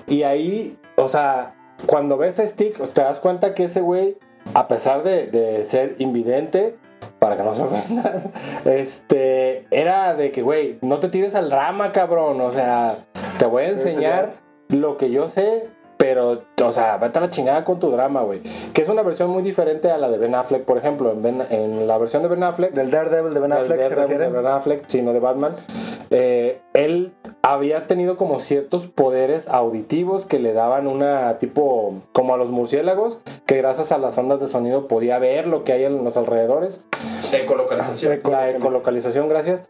Speaker 1: Y ahí, o sea, cuando ves a Stick, te das cuenta que ese güey, a pesar de, de ser invidente, para que no se ofendan, este, era de que, güey, no te tires al rama, cabrón. O sea, te voy a enseñar lo que yo sé, pero, o sea, vete a la chingada con tu drama, güey. Que es una versión muy diferente a la de Ben Affleck, por ejemplo. En, Ben- en la versión de Ben Affleck,
Speaker 2: Del Daredevil de Ben Affleck se
Speaker 1: Daredevil
Speaker 2: refiere.
Speaker 1: de Ben Affleck, sino de Batman, eh, él había tenido como ciertos poderes auditivos que le daban una tipo, como a los murciélagos, que gracias a las ondas de sonido podía ver lo que hay en los alrededores.
Speaker 3: Ecolocalización.
Speaker 1: La ecolocalización, gracias.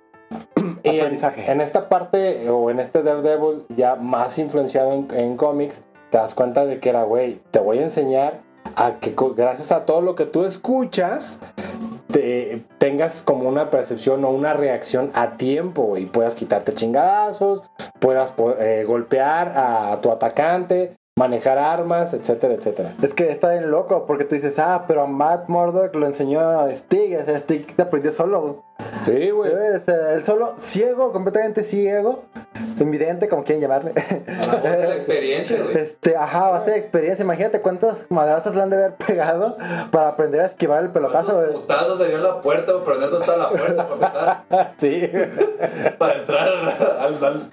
Speaker 1: Y en,
Speaker 2: Aprendizaje.
Speaker 1: en esta parte, o en este Daredevil, ya más influenciado en, en cómics, te das cuenta de que era, güey, te voy a enseñar a que gracias a todo lo que tú escuchas, te, tengas como una percepción o una reacción a tiempo y puedas quitarte chingadazos, puedas eh, golpear a tu atacante, manejar armas, etcétera, etcétera.
Speaker 2: Es que está bien loco porque tú dices, ah, pero Matt Murdock lo enseñó a Stig, o sea, Stig se aprendió solo.
Speaker 1: Sí, güey.
Speaker 2: O sea, él solo, ciego, completamente ciego, invidente, como quieren llamarle.
Speaker 3: A la de la experiencia, güey.
Speaker 2: Este, ajá, va a ser experiencia. Imagínate cuántos madrazos le han de haber pegado para aprender a esquivar el pelotazo,
Speaker 3: ¿Cuántos
Speaker 2: güey.
Speaker 3: putazos se dio en la puerta aprender dónde está la puerta para empezar?
Speaker 1: Sí.
Speaker 3: Para entrar al, al.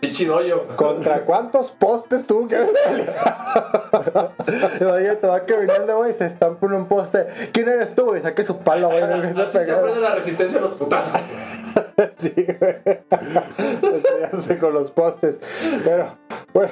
Speaker 1: ¿Contra cuántos postes tuvo que haber peleado?
Speaker 2: Imagínate, va caminando, güey, se estampa en un poste. ¿Quién eres tú, güey? Saque su palo, güey. me empieza a
Speaker 3: Así se
Speaker 2: pegar.
Speaker 3: aprende la resistencia a los putazos.
Speaker 1: Sí, güey. Con los postes. Pero, bueno.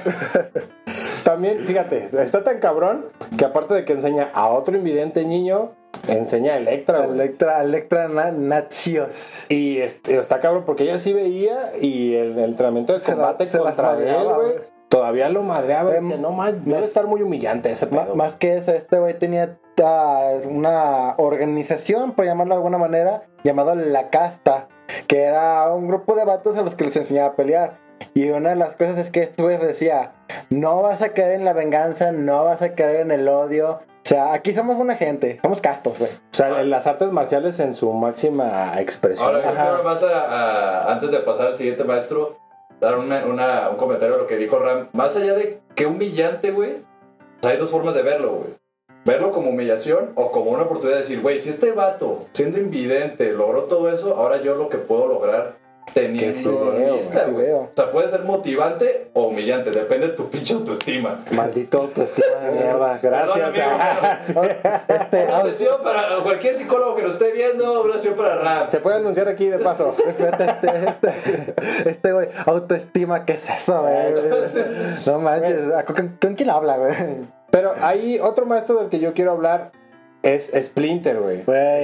Speaker 1: También, fíjate, está tan cabrón que aparte de que enseña a otro invidente niño, enseña a Electra, güey.
Speaker 2: Electra, Electra na- Nachios.
Speaker 1: Y este, está cabrón porque ella sí veía y el, el entrenamiento de
Speaker 2: Se la-
Speaker 1: combate
Speaker 2: se
Speaker 1: contra él, güey. Todavía lo madreaba y
Speaker 2: Em,
Speaker 1: no más, debe estar muy humillante ese pedo.
Speaker 2: más que eso, este güey tenía ah, una organización, por llamarlo de alguna manera, llamado La Casta, que era un grupo de vatos a los que les enseñaba a pelear. Y una de las cosas es que este güey decía, no vas a caer en la venganza, no vas a caer en el odio. O sea, aquí somos buena gente, somos castos, güey.
Speaker 1: O sea, en las artes marciales en su máxima expresión.
Speaker 3: Ahora, a, a- antes de pasar al siguiente maestro, dar un comentario a lo que dijo Ram. Más allá de que humillante, güey, sea, hay dos formas de verlo, güey. Verlo como humillación o como una oportunidad de decir, güey, si este vato, siendo invidente, logró todo eso, ahora yo lo que puedo lograr
Speaker 1: Que
Speaker 3: teniendo
Speaker 1: sí veo,
Speaker 3: vista,
Speaker 2: sí
Speaker 3: güey.
Speaker 2: veo.
Speaker 3: O sea, puede ser motivante o humillante, depende de tu pinche autoestima.
Speaker 1: Maldito autoestima de mierda. Gracias.
Speaker 3: Perdón, amigo,
Speaker 2: Este,
Speaker 3: Una
Speaker 2: ah,
Speaker 3: sesión para cualquier psicólogo que lo esté viendo, una sesión para Ram.
Speaker 1: Se puede anunciar aquí de paso.
Speaker 2: Este, este, este güey, autoestima, ¿qué es eso, güey? No manches, ¿con, con quién habla, güey?
Speaker 1: Pero hay otro maestro del que yo quiero hablar. Es Splinter, güey.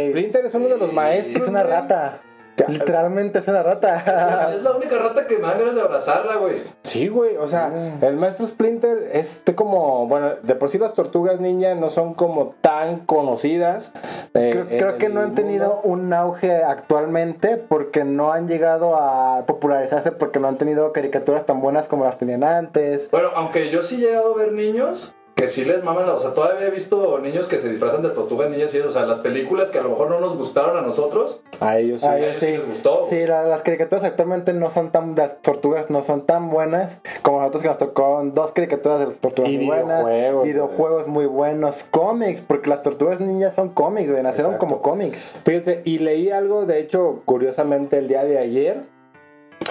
Speaker 1: Splinter es uno de los maestros.
Speaker 2: es una rata. Literalmente es una rata.
Speaker 3: Es la única rata que me dan ganas de abrazarla, güey.
Speaker 1: Sí, güey, o sea,
Speaker 2: Mm.
Speaker 1: el maestro Splinter es como, bueno, de por sí las tortugas ninja no son como tan conocidas. eh,
Speaker 2: Creo, que no han tenido
Speaker 1: mundo.
Speaker 2: un auge actualmente porque no han llegado a popularizarse porque no han tenido caricaturas tan buenas como las tenían antes.
Speaker 3: Bueno, aunque yo sí he llegado a ver niños que sí les maman, la- o sea, todavía he visto niños que se disfrazan de tortugas niñas y, o sea, las películas que a lo mejor no nos gustaron a nosotros,
Speaker 1: A ellos sí.
Speaker 2: A
Speaker 3: a
Speaker 2: ellos
Speaker 3: ellos sí
Speaker 2: sí.
Speaker 3: les gustó.
Speaker 2: Sí, la- las caricaturas actualmente no son tan, las tortugas no son tan buenas como nosotros que nos tocó dos caricaturas de las tortugas
Speaker 1: Y
Speaker 2: muy buenas,
Speaker 1: videojuegos,
Speaker 2: videojuegos muy buenos, cómics, porque las tortugas niñas son cómics, güey, nacieron
Speaker 1: Exacto.
Speaker 2: como cómics.
Speaker 1: Fíjate, y leí algo, de hecho, curiosamente el día de ayer,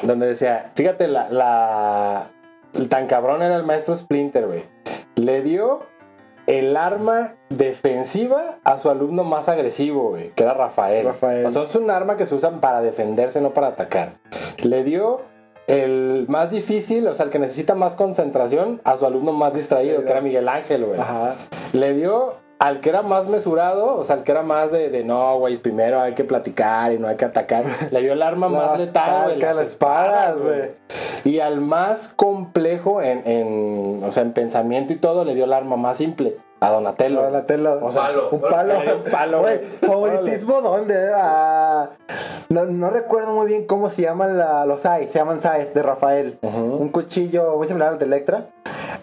Speaker 1: donde decía, fíjate, la, la el tan cabrón era el maestro Splinter, güey. Le dio el arma defensiva a su alumno más agresivo, güey, que era Rafael.
Speaker 2: Rafael.
Speaker 1: O sea, es un arma que se usan para defenderse, no para atacar. Le dio el más difícil, o sea, el que necesita más concentración, a su alumno más distraído, que era Miguel Ángel, güey.
Speaker 2: Ajá.
Speaker 1: Le dio al que era más mesurado, o sea, al que era más de, de no, güey, primero hay que platicar y no hay que atacar. Le dio el arma
Speaker 2: La
Speaker 1: más letal, güey, las
Speaker 2: las espadas, güey.
Speaker 1: Y al más complejo en, en, o sea, en pensamiento y todo, le dio el arma más simple, a Donatello.
Speaker 2: Donatello.
Speaker 1: O sea,
Speaker 3: Palo.
Speaker 2: Un palo.
Speaker 1: Un palo,
Speaker 2: Güey, favoritismo dónde? Ah, no, no recuerdo muy bien cómo se llaman la- los Sais, se llaman Sais de Rafael. Un cuchillo muy similar al de Electra.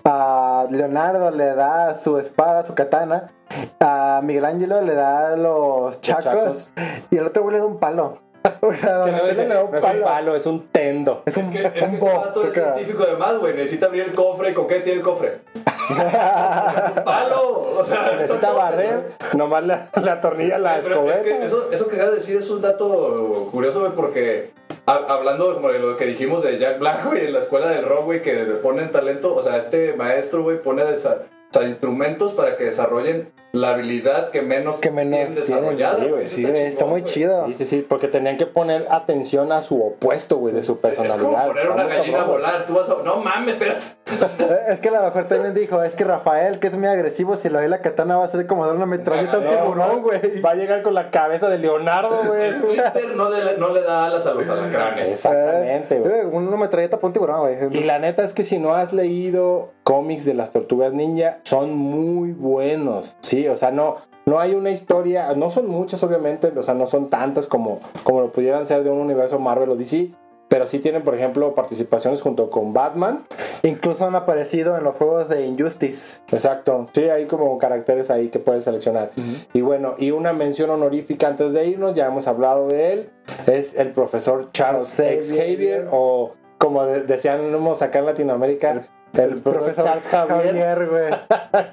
Speaker 2: A Leonardo le da su espada, su katana. A Miguel Ángelo le da los chacos.
Speaker 1: chacos.
Speaker 2: Y el otro güey le da un palo. O sea,
Speaker 1: Que no, es,
Speaker 2: le da un
Speaker 1: no es un
Speaker 2: palo.
Speaker 1: es un tendo.
Speaker 2: Es
Speaker 3: Es
Speaker 2: un,
Speaker 3: que, es que
Speaker 2: un bo,
Speaker 3: vato es científico además, güey. Necesita abrir el cofre. ¿Y con qué tiene el cofre? ¡Un palo! O sea,
Speaker 1: Necesita barrer, nomás le, le atornilla la
Speaker 3: Pero es
Speaker 1: escobeta.
Speaker 3: que eso, eso que acabas de decir es un dato curioso, güey, porque ha- hablando como de lo que dijimos de Jack Black, güey, en la escuela del rock, güey, que le ponen talento, o sea, este maestro, güey, pone desa- o sea, instrumentos para que desarrollen la habilidad que menos,
Speaker 2: Que menos
Speaker 3: tienen desarrollada,
Speaker 1: sí,
Speaker 3: güey.
Speaker 2: Sí, está
Speaker 3: chingón,
Speaker 2: muy chido.
Speaker 1: Sí, sí, sí, porque tenían que poner atención a su opuesto, güey, de su
Speaker 3: Es como
Speaker 1: personalidad.
Speaker 3: poner una gallina a
Speaker 1: cabrón,
Speaker 3: volar, tú vas a... No mames, espérate.
Speaker 2: Es que a lo mejor también dijo, es que Rafael, que es muy agresivo, si le doy la katana va a ser como dar una metralleta a un
Speaker 3: No,
Speaker 2: tiburón, güey.
Speaker 1: Va a llegar con la cabeza de Leonardo, güey.
Speaker 3: Splinter no, le- no le da alas a los alacranes.
Speaker 1: Exactamente, güey.
Speaker 2: Eh, Una metralleta para un tiburón, güey.
Speaker 1: Y la neta es que si no has leído cómics de las tortugas ninja, son muy buenos. Sí, o sea, no, no hay una historia, no son muchas obviamente, o sea, no son tantas como, como lo pudieran ser de un universo Marvel o DC. Pero sí tienen, por ejemplo, participaciones junto con Batman.
Speaker 2: Incluso han aparecido en los juegos de Injustice.
Speaker 1: Exacto. Sí, hay como caracteres ahí que puedes seleccionar. Y bueno, y una mención honorífica antes de irnos, ya hemos hablado de él, es el profesor Charles
Speaker 2: Charles
Speaker 1: Xavier,
Speaker 2: Xavier.
Speaker 1: o como de- decíamos acá en Latinoamérica, el, profesor, Charles Javier.
Speaker 2: güey.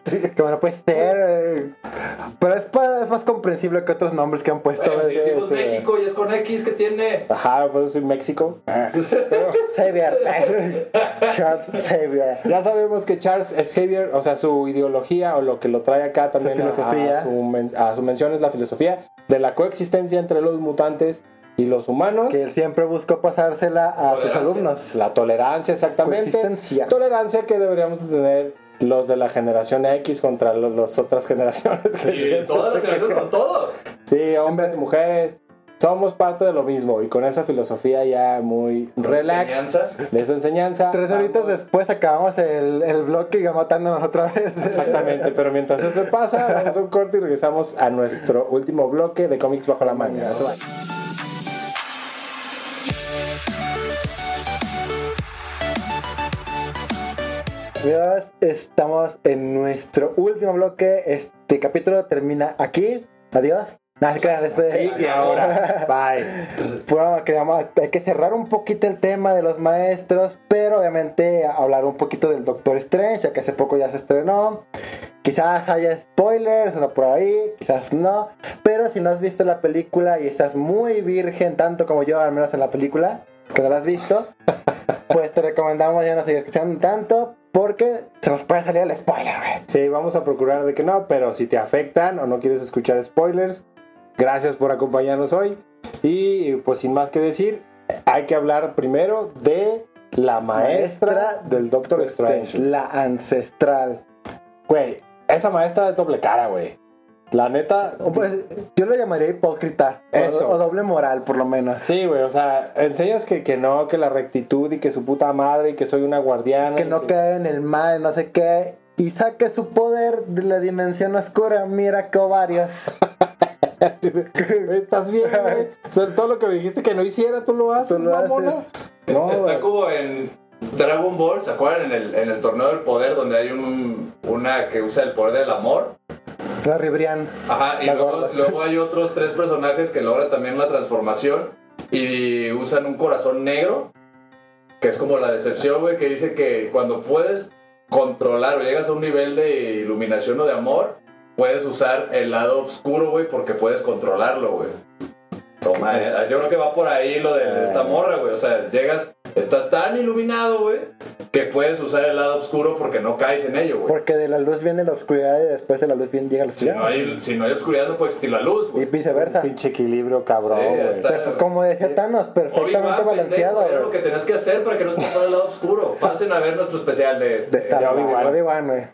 Speaker 2: Que bueno, puede ser. Pero es, pa- es más comprensible que otros nombres que han puesto.
Speaker 3: Bueno, si decimos
Speaker 1: sí.
Speaker 3: México y es con X, ¿qué tiene?
Speaker 1: Ajá, puedo decir México.
Speaker 2: Xavier. Charles Xavier.
Speaker 1: Ya sabemos que Charles Xavier, o sea, su ideología o lo que lo trae acá también a-. A, su, men- a su mención es la filosofía de la coexistencia entre los mutantes y los humanos.
Speaker 2: Que él siempre buscó pasársela a sus alumnos.
Speaker 1: La tolerancia, exactamente.
Speaker 2: Coexistencia.
Speaker 1: Tolerancia que deberíamos de tener los de la generación X contra los- las otras generaciones. que siempre
Speaker 3: todas las generaciones con todos.
Speaker 1: Sí, hombres y mujeres. Somos parte de lo mismo y con esa filosofía ya muy relax
Speaker 3: Enseñanza.
Speaker 1: de esa enseñanza.
Speaker 2: Tres horitas después acabamos el, el bloque y matándonos otra vez.
Speaker 1: Exactamente, pero mientras eso pasa, vamos a un corte y regresamos a nuestro último bloque de cómics bajo la manga. Eso va.
Speaker 2: Amigos, estamos en nuestro último bloque. Este capítulo termina aquí. Adiós. Nada, de-
Speaker 1: Y ahora, bye.
Speaker 2: Bueno, queríamos, hay que cerrar un poquito el tema de los maestros, pero obviamente hablar un poquito del Doctor Strange, ya que hace poco ya se estrenó. Quizás haya spoilers o no por ahí, quizás no. Pero si no has visto la película y estás muy virgen, tanto como yo, al menos en la película, que no la has visto, pues te recomendamos ya no seguir escuchando tanto, porque se nos puede salir el spoiler, güey.
Speaker 1: Sí, vamos a procurar de que no, pero si te afectan o no quieres escuchar spoilers, gracias por acompañarnos hoy. Y pues sin más que decir, hay que hablar primero de la maestra,
Speaker 2: Maestra
Speaker 1: del Doctor Strange.
Speaker 2: La ancestral.
Speaker 1: Güey, esa maestra de doble cara, güey. La neta,
Speaker 2: Pues, yo lo llamaría hipócrita. o-
Speaker 1: Eso.
Speaker 2: O, doble moral, por lo menos.
Speaker 1: sí, güey, o sea, enseñas que, que no, que la rectitud y que su puta madre y que soy una guardiana.
Speaker 2: Que no cae en el mal, no sé qué. Y saque su poder de la dimensión oscura. Mira qué ovarios.
Speaker 1: Estás bien, güey. O sea, todo lo que me dijiste que no hiciera, tú lo haces,
Speaker 2: Tú lo
Speaker 1: mamona.
Speaker 2: haces.
Speaker 1: No,
Speaker 3: Está como en Dragon Ball, ¿se acuerdan? En el, en el torneo del poder, donde hay un, una que usa el poder del amor.
Speaker 2: La Ribrian.
Speaker 3: Ajá, y
Speaker 2: La
Speaker 3: luego, hay otros tres personajes que logran también la transformación y usan un corazón negro, que es como la decepción, güey, que dice que cuando puedes controlar o llegas a un nivel de iluminación o de amor, puedes usar el lado oscuro, güey, porque puedes controlarlo, güey. Toma,
Speaker 1: Es-
Speaker 3: eh, yo creo que va por ahí lo de, de esta
Speaker 1: Ah.
Speaker 3: morra, güey. O sea, llegas, estás tan iluminado, güey, que puedes usar el lado oscuro porque no caes en ello, güey.
Speaker 2: Porque de la luz viene la oscuridad y después de la luz viene llega la
Speaker 3: Si
Speaker 2: oscuridad.
Speaker 3: no, hay, si no hay oscuridad, no puede existir la luz,
Speaker 2: Y
Speaker 3: güey.
Speaker 2: viceversa.
Speaker 1: Pinche equilibrio cabrón, güey.
Speaker 2: Como decía Thanos, perfectamente
Speaker 3: Obi-Wan,
Speaker 2: balanceado.
Speaker 3: Era lo
Speaker 2: güey.
Speaker 3: que tenías que hacer para que no se te el lado oscuro. Pasen a ver nuestro especial de este.
Speaker 2: De.
Speaker 1: Obi-Wan,
Speaker 2: güey.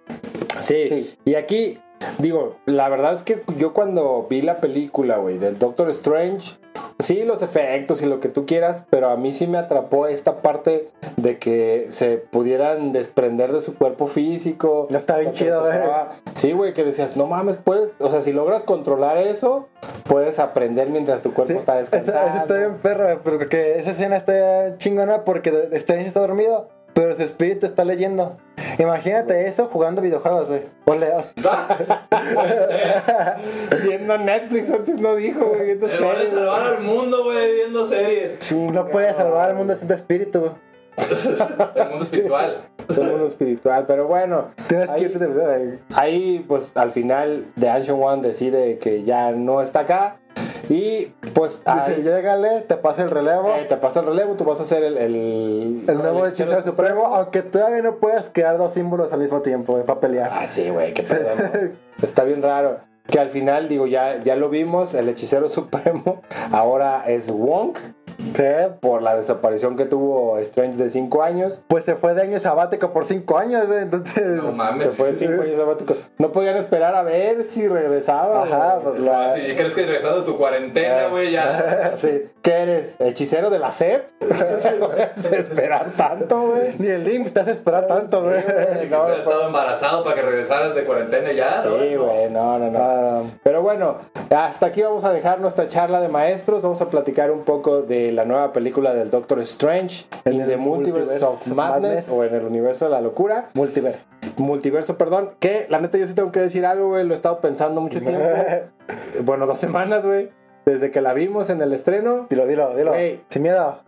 Speaker 1: Sí.
Speaker 2: Sí.
Speaker 1: Y aquí, digo, la verdad es que yo cuando vi la película, güey, del Doctor Strange, sí, los efectos y lo que tú quieras, pero a mí sí me atrapó esta parte de que se pudieran desprender de su cuerpo físico.
Speaker 2: No, está bien chido,
Speaker 1: estaba- Sí, güey, que decías, no mames, puedes, o sea, si logras controlar eso, puedes aprender mientras tu cuerpo
Speaker 2: Sí,
Speaker 1: está descansando.
Speaker 2: esa está bien perro, güey, porque esa escena está chingona porque Strange está dormido, pero su espíritu está leyendo. Imagínate eso jugando videojuegos, güey. Ole,
Speaker 1: Viendo Netflix antes no dijo, güey, viendo series, güey.
Speaker 3: salvar al mundo, güey, viendo series.
Speaker 2: no puede salvar al mundo sin tu espíritu, güey.
Speaker 3: El mundo espiritual.
Speaker 1: El mundo espiritual, pero bueno.
Speaker 2: Tienes
Speaker 1: ahí-
Speaker 2: que irte de güey.
Speaker 1: Ahí, pues al final, The Ancient One decide que ya no está acá. Y pues
Speaker 2: Dice,
Speaker 1: ahí,
Speaker 2: llégale, te pasa el relevo.
Speaker 1: eh, te pasa el relevo, tú vas a ser el. El,
Speaker 2: el nuevo hechicero supremo, aunque todavía no puedas crear dos símbolos al mismo tiempo, güey, para pelear.
Speaker 1: Ah, sí, güey, qué pedo. ¿no? Está bien raro. Que al final, digo, ya, ya lo vimos, el hechicero supremo ahora es Wong
Speaker 2: Sí,
Speaker 1: por la desaparición que tuvo Strange de 5 años.
Speaker 2: pues se fue de año sabático por cinco años, güey, entonces...
Speaker 3: No mames.
Speaker 1: Se fue 5 años sabático. No podían esperar a ver si regresaba.
Speaker 2: Ajá, pues la...
Speaker 3: Ah, Si crees que regresando de tu cuarentena, güey, ya.
Speaker 1: Sí. ¿Qué eres? ¿Hechicero de la SEP? ¿No vas a esperar tanto, güey?
Speaker 2: Ni el link te hace esperar tanto, güey.
Speaker 1: Sí, no,
Speaker 3: estado embarazado para que regresaras de cuarentena ya.
Speaker 1: Sí,
Speaker 3: ¿no?
Speaker 1: güey, no, no, no.
Speaker 2: Ah,
Speaker 1: Pero bueno, hasta aquí vamos a dejar nuestra charla de maestros. Vamos a platicar un poco de la nueva película del Doctor Strange
Speaker 2: En el
Speaker 1: the Multiverse,
Speaker 2: Multiverse
Speaker 1: of Madness,
Speaker 2: Madness.
Speaker 1: o en el universo de la locura.
Speaker 2: multiverso.
Speaker 1: Multiverso, perdón. Que la neta yo sí tengo que decir algo, güey. Lo he estado pensando mucho tiempo. bueno, dos semanas, güey. Desde que la vimos en el estreno.
Speaker 2: dilo, dilo, dilo. Sin miedo.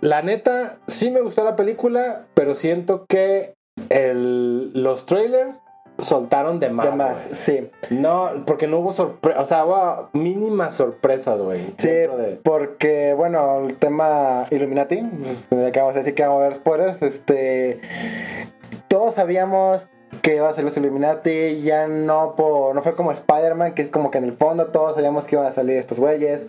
Speaker 1: La neta, sí me gustó la película, pero siento que el, los trailers soltaron de más.
Speaker 2: ¿Qué más? Sí.
Speaker 1: No, porque no hubo sorpresas, o sea, hubo mínimas sorpresas, güey.
Speaker 2: Sí,
Speaker 1: de-
Speaker 2: porque, bueno, el tema Illuminati, pues, que vamos a decir que vamos a ver spoilers, este. Todos sabíamos que iba a ser los Illuminati, ya no por, no fue como Spider-Man, que es como que en el fondo todos sabíamos que iban a salir estos güeyes,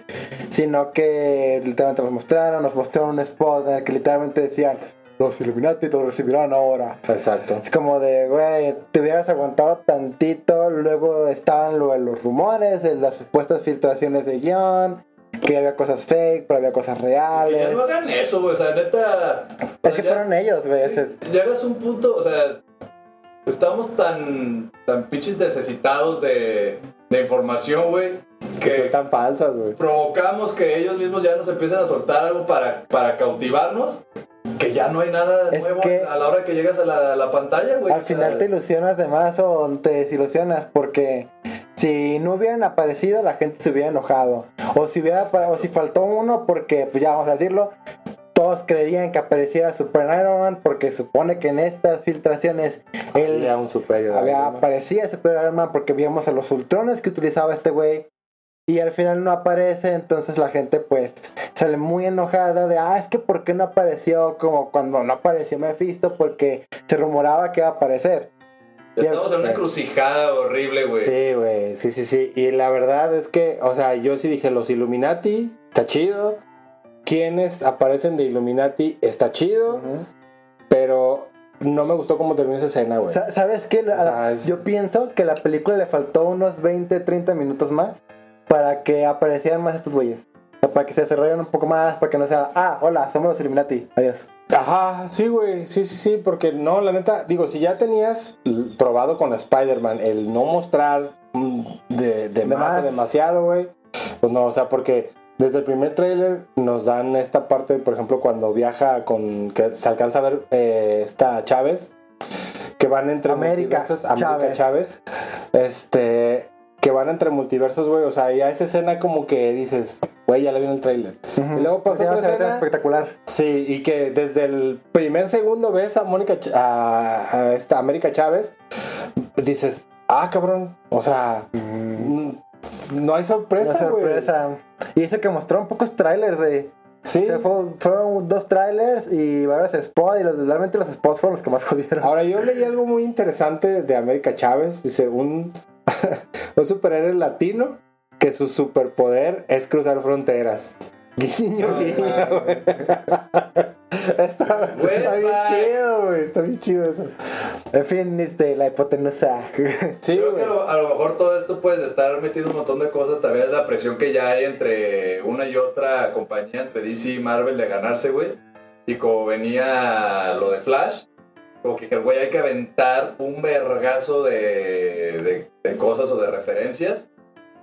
Speaker 2: sino que literalmente nos mostraron, nos mostraron un spot en el que literalmente decían, los Illuminati los recibirán ahora.
Speaker 1: Exacto.
Speaker 2: Es como de, güey, te hubieras aguantado tantito. Luego estaban lo de los rumores, de las supuestas filtraciones de guion, que había cosas fake, pero había cosas
Speaker 3: Y ya
Speaker 2: reales.
Speaker 3: no hagan eso, güey. O sea, neta.
Speaker 2: Es que
Speaker 3: ya-
Speaker 2: fueron ellos, güey.
Speaker 3: sí, Llegas a un punto, o sea. Estamos tan, tan pinches necesitados de, de información, güey.
Speaker 1: Que
Speaker 3: Que
Speaker 1: sueltan falsas, güey.
Speaker 3: provocamos que ellos mismos ya nos empiecen a soltar algo para, para cautivarnos. Que ya no hay nada
Speaker 2: Es
Speaker 3: nuevo
Speaker 2: que-
Speaker 3: a la hora que llegas a la, pantalla, güey.
Speaker 2: Al
Speaker 3: sea,
Speaker 2: final te ilusionas de más o te desilusionas porque si no hubieran aparecido la gente se hubiera enojado. O si hubiera o si faltó uno porque pues ya vamos a decirlo, todos creerían que apareciera Super Iron Man porque supone que en estas filtraciones él
Speaker 1: Había un Iron Man.
Speaker 2: aparecía Super Iron Man porque vimos a los ultrones que utilizaba este güey y al final no aparece, entonces la gente pues sale muy enojada de, ah, es que ¿por qué no apareció como cuando no apareció Mephisto? Porque se rumoraba que iba a aparecer.
Speaker 3: Estamos en una encrucijada horrible, güey.
Speaker 1: Sí, güey, sí, sí, sí. Y la verdad es que, o sea, yo sí dije, los Illuminati, está chido. Quienes aparecen de Illuminati, está chido. Pero no me gustó cómo terminó esa escena, güey.
Speaker 2: Sa- ¿Sabes qué? La-
Speaker 1: sea, es-
Speaker 2: Yo pienso que la película le faltó unos 20, 30 minutos más para que aparecieran más estos güeyes. O sea, para que se desarrollen un poco más, para que no sea, ah, hola, somos los Illuminati, adiós.
Speaker 1: Ajá, sí, güey, sí, sí, sí, porque no, la neta, digo, si ya tenías probado con Spider-Man el no mostrar mm, de, de,
Speaker 2: De
Speaker 1: más, o demasiado, güey, pues no, o sea, porque desde el primer tráiler nos dan esta parte, por ejemplo, cuando viaja con, que se alcanza a ver eh, esta Chávez, que van entre
Speaker 2: América
Speaker 1: multiversos, América
Speaker 2: Chávez.
Speaker 1: Chávez, este, que van entre multiversos, güey, o sea, ya esa escena como que dices, güey, ya la vi en el tráiler. Y luego pasa otra escena.
Speaker 2: espectacular.
Speaker 1: Sí, y que desde el primer segundo ves a Mónica, Ch- a, a esta América Chávez, dices, ah, cabrón, o sea, mm, no hay sorpresa, güey.
Speaker 2: sorpresa. Y eso que mostró un pocos trailers de.
Speaker 1: Sí.
Speaker 2: o sea, fue- fueron dos trailers y varios spots. Y los, realmente los spots fueron los que más jodieron.
Speaker 1: Ahora, yo leí algo muy interesante de América Chávez. Dice, un, un superhéroe latino que su superpoder es cruzar fronteras. Guiño,
Speaker 3: No,
Speaker 1: guiño, güey. Está, está bien chido, güey. Está bien chido eso.
Speaker 2: En fin, este, la hipotenusa.
Speaker 1: Sí,
Speaker 3: Creo
Speaker 1: güey.
Speaker 3: que a lo, a lo mejor todo esto puede estar metiendo un montón de cosas. También es la presión que ya hay entre una y otra compañía, entre DC y Marvel, de ganarse, güey. Y como venía lo de Flash, como que, güey, hay que aventar un vergazo de, de, de cosas o de referencias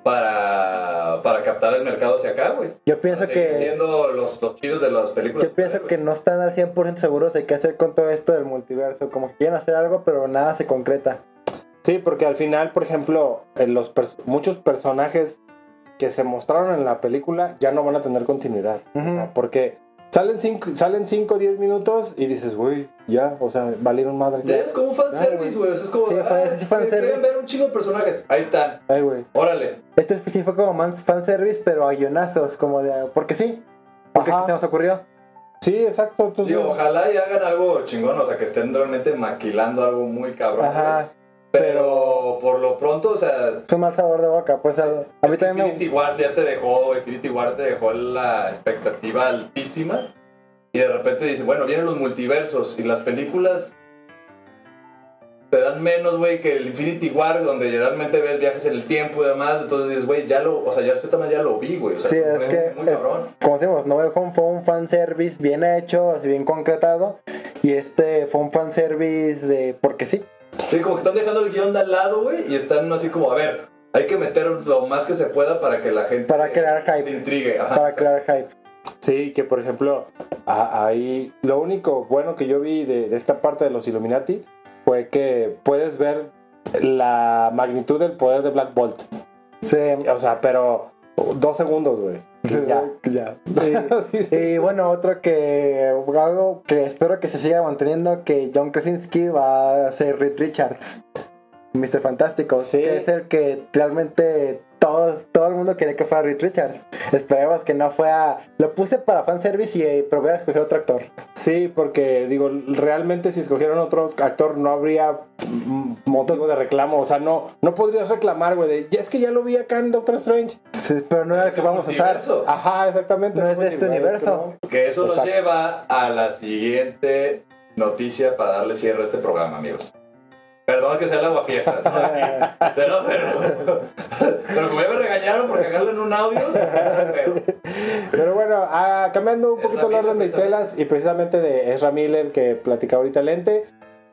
Speaker 3: para, para captar el mercado hacia acá, güey.
Speaker 2: Yo pienso
Speaker 3: seguir
Speaker 2: que.
Speaker 3: Siendo los, los chidos de las películas.
Speaker 2: Yo pienso que no están al 100% seguros de qué hacer con todo esto del multiverso. Como que quieren hacer algo, pero nada se concreta.
Speaker 1: Sí, porque al final, por ejemplo, los pers- muchos personajes que se mostraron en la película ya no van a tener continuidad.
Speaker 2: Ujú.
Speaker 1: O sea, porque salen 5 salen cinco o 10 minutos y dices, güey, ya, o sea, valieron madre.
Speaker 3: Ya es como un fanservice,
Speaker 2: güey.
Speaker 3: güey. o sea, es como.
Speaker 2: Sí, fue-
Speaker 3: ah,
Speaker 2: sí, fanservice.
Speaker 3: ¿Quieren ver un chingo de personajes? Ahí están.
Speaker 1: Ay, güey.
Speaker 3: Órale.
Speaker 2: Este sí fue como más fanservice, pero a guionazos. Como de. Porque sí. Porque
Speaker 1: Ajá.
Speaker 2: se nos ocurrió.
Speaker 1: Sí, exacto. Entonces,
Speaker 3: Digo, ojalá y hagan algo chingón, o sea, que estén realmente maquilando algo muy cabrón.
Speaker 2: Ajá.
Speaker 3: Pero por lo pronto, o sea,
Speaker 2: Es un mal sabor de boca. Pues al- a mí también
Speaker 3: Infinity
Speaker 2: me.
Speaker 3: War ya te dejó, Infinity War te dejó la expectativa altísima. Y de repente dicen, bueno, vienen los multiversos y las películas te dan menos, güey, que el Infinity War, donde realmente ves viajes en el tiempo y demás. Entonces dices, güey, ya lo, o sea, ya tema ya lo vi, güey. O sea,
Speaker 2: Sí, es que.
Speaker 3: muy
Speaker 2: es- como decimos, No Way Home fue un fanservice bien hecho, así bien concretado. Y este fue un fanservice de. Porque sí.
Speaker 3: Sí, como que están dejando el guion de al lado, güey, y están así como, a ver, hay que meter lo más que se pueda para que la gente
Speaker 2: Para crear hype.
Speaker 3: se intrigue. Ajá,
Speaker 2: Para crear hype.
Speaker 1: Sí, que por ejemplo, ahí lo único bueno que yo vi de, de esta parte de los Illuminati fue que puedes ver la magnitud del poder de Black Bolt.
Speaker 2: Sí.
Speaker 1: O sea, pero dos segundos, güey. Ya.
Speaker 2: ya. Y, y bueno, otro que algo que espero que se siga manteniendo, que John Krasinski va a ser Reed Richards, Mr. Fantástico,
Speaker 1: Sí.
Speaker 2: que es el que realmente todos, todo el mundo quería que fuera Reed Richards. Esperemos que no fuera... Lo puse para fanservice y pero voy a escoger otro actor.
Speaker 1: Sí, porque digo, realmente si escogieran otro actor no habría motivo de reclamo. O sea, no, no podrías reclamar, güey, de, "Ya es que ya lo vi acá en Doctor Strange.
Speaker 2: Sí, pero no era el que vamos a usar.
Speaker 1: Ajá, exactamente.
Speaker 2: No es de este universo.
Speaker 3: Que eso
Speaker 1: Exacto.
Speaker 3: nos lleva a la siguiente noticia para darle cierre a este programa, amigos. Perdón que sea el aguafiestas. ¿no? Pero, pero, pero como ya me regañaron por cagarle en un audio, pero-
Speaker 1: Pero bueno, ah, cambiando un poquito el orden de telas y precisamente de Ezra Miller que platicaba ahorita Lente.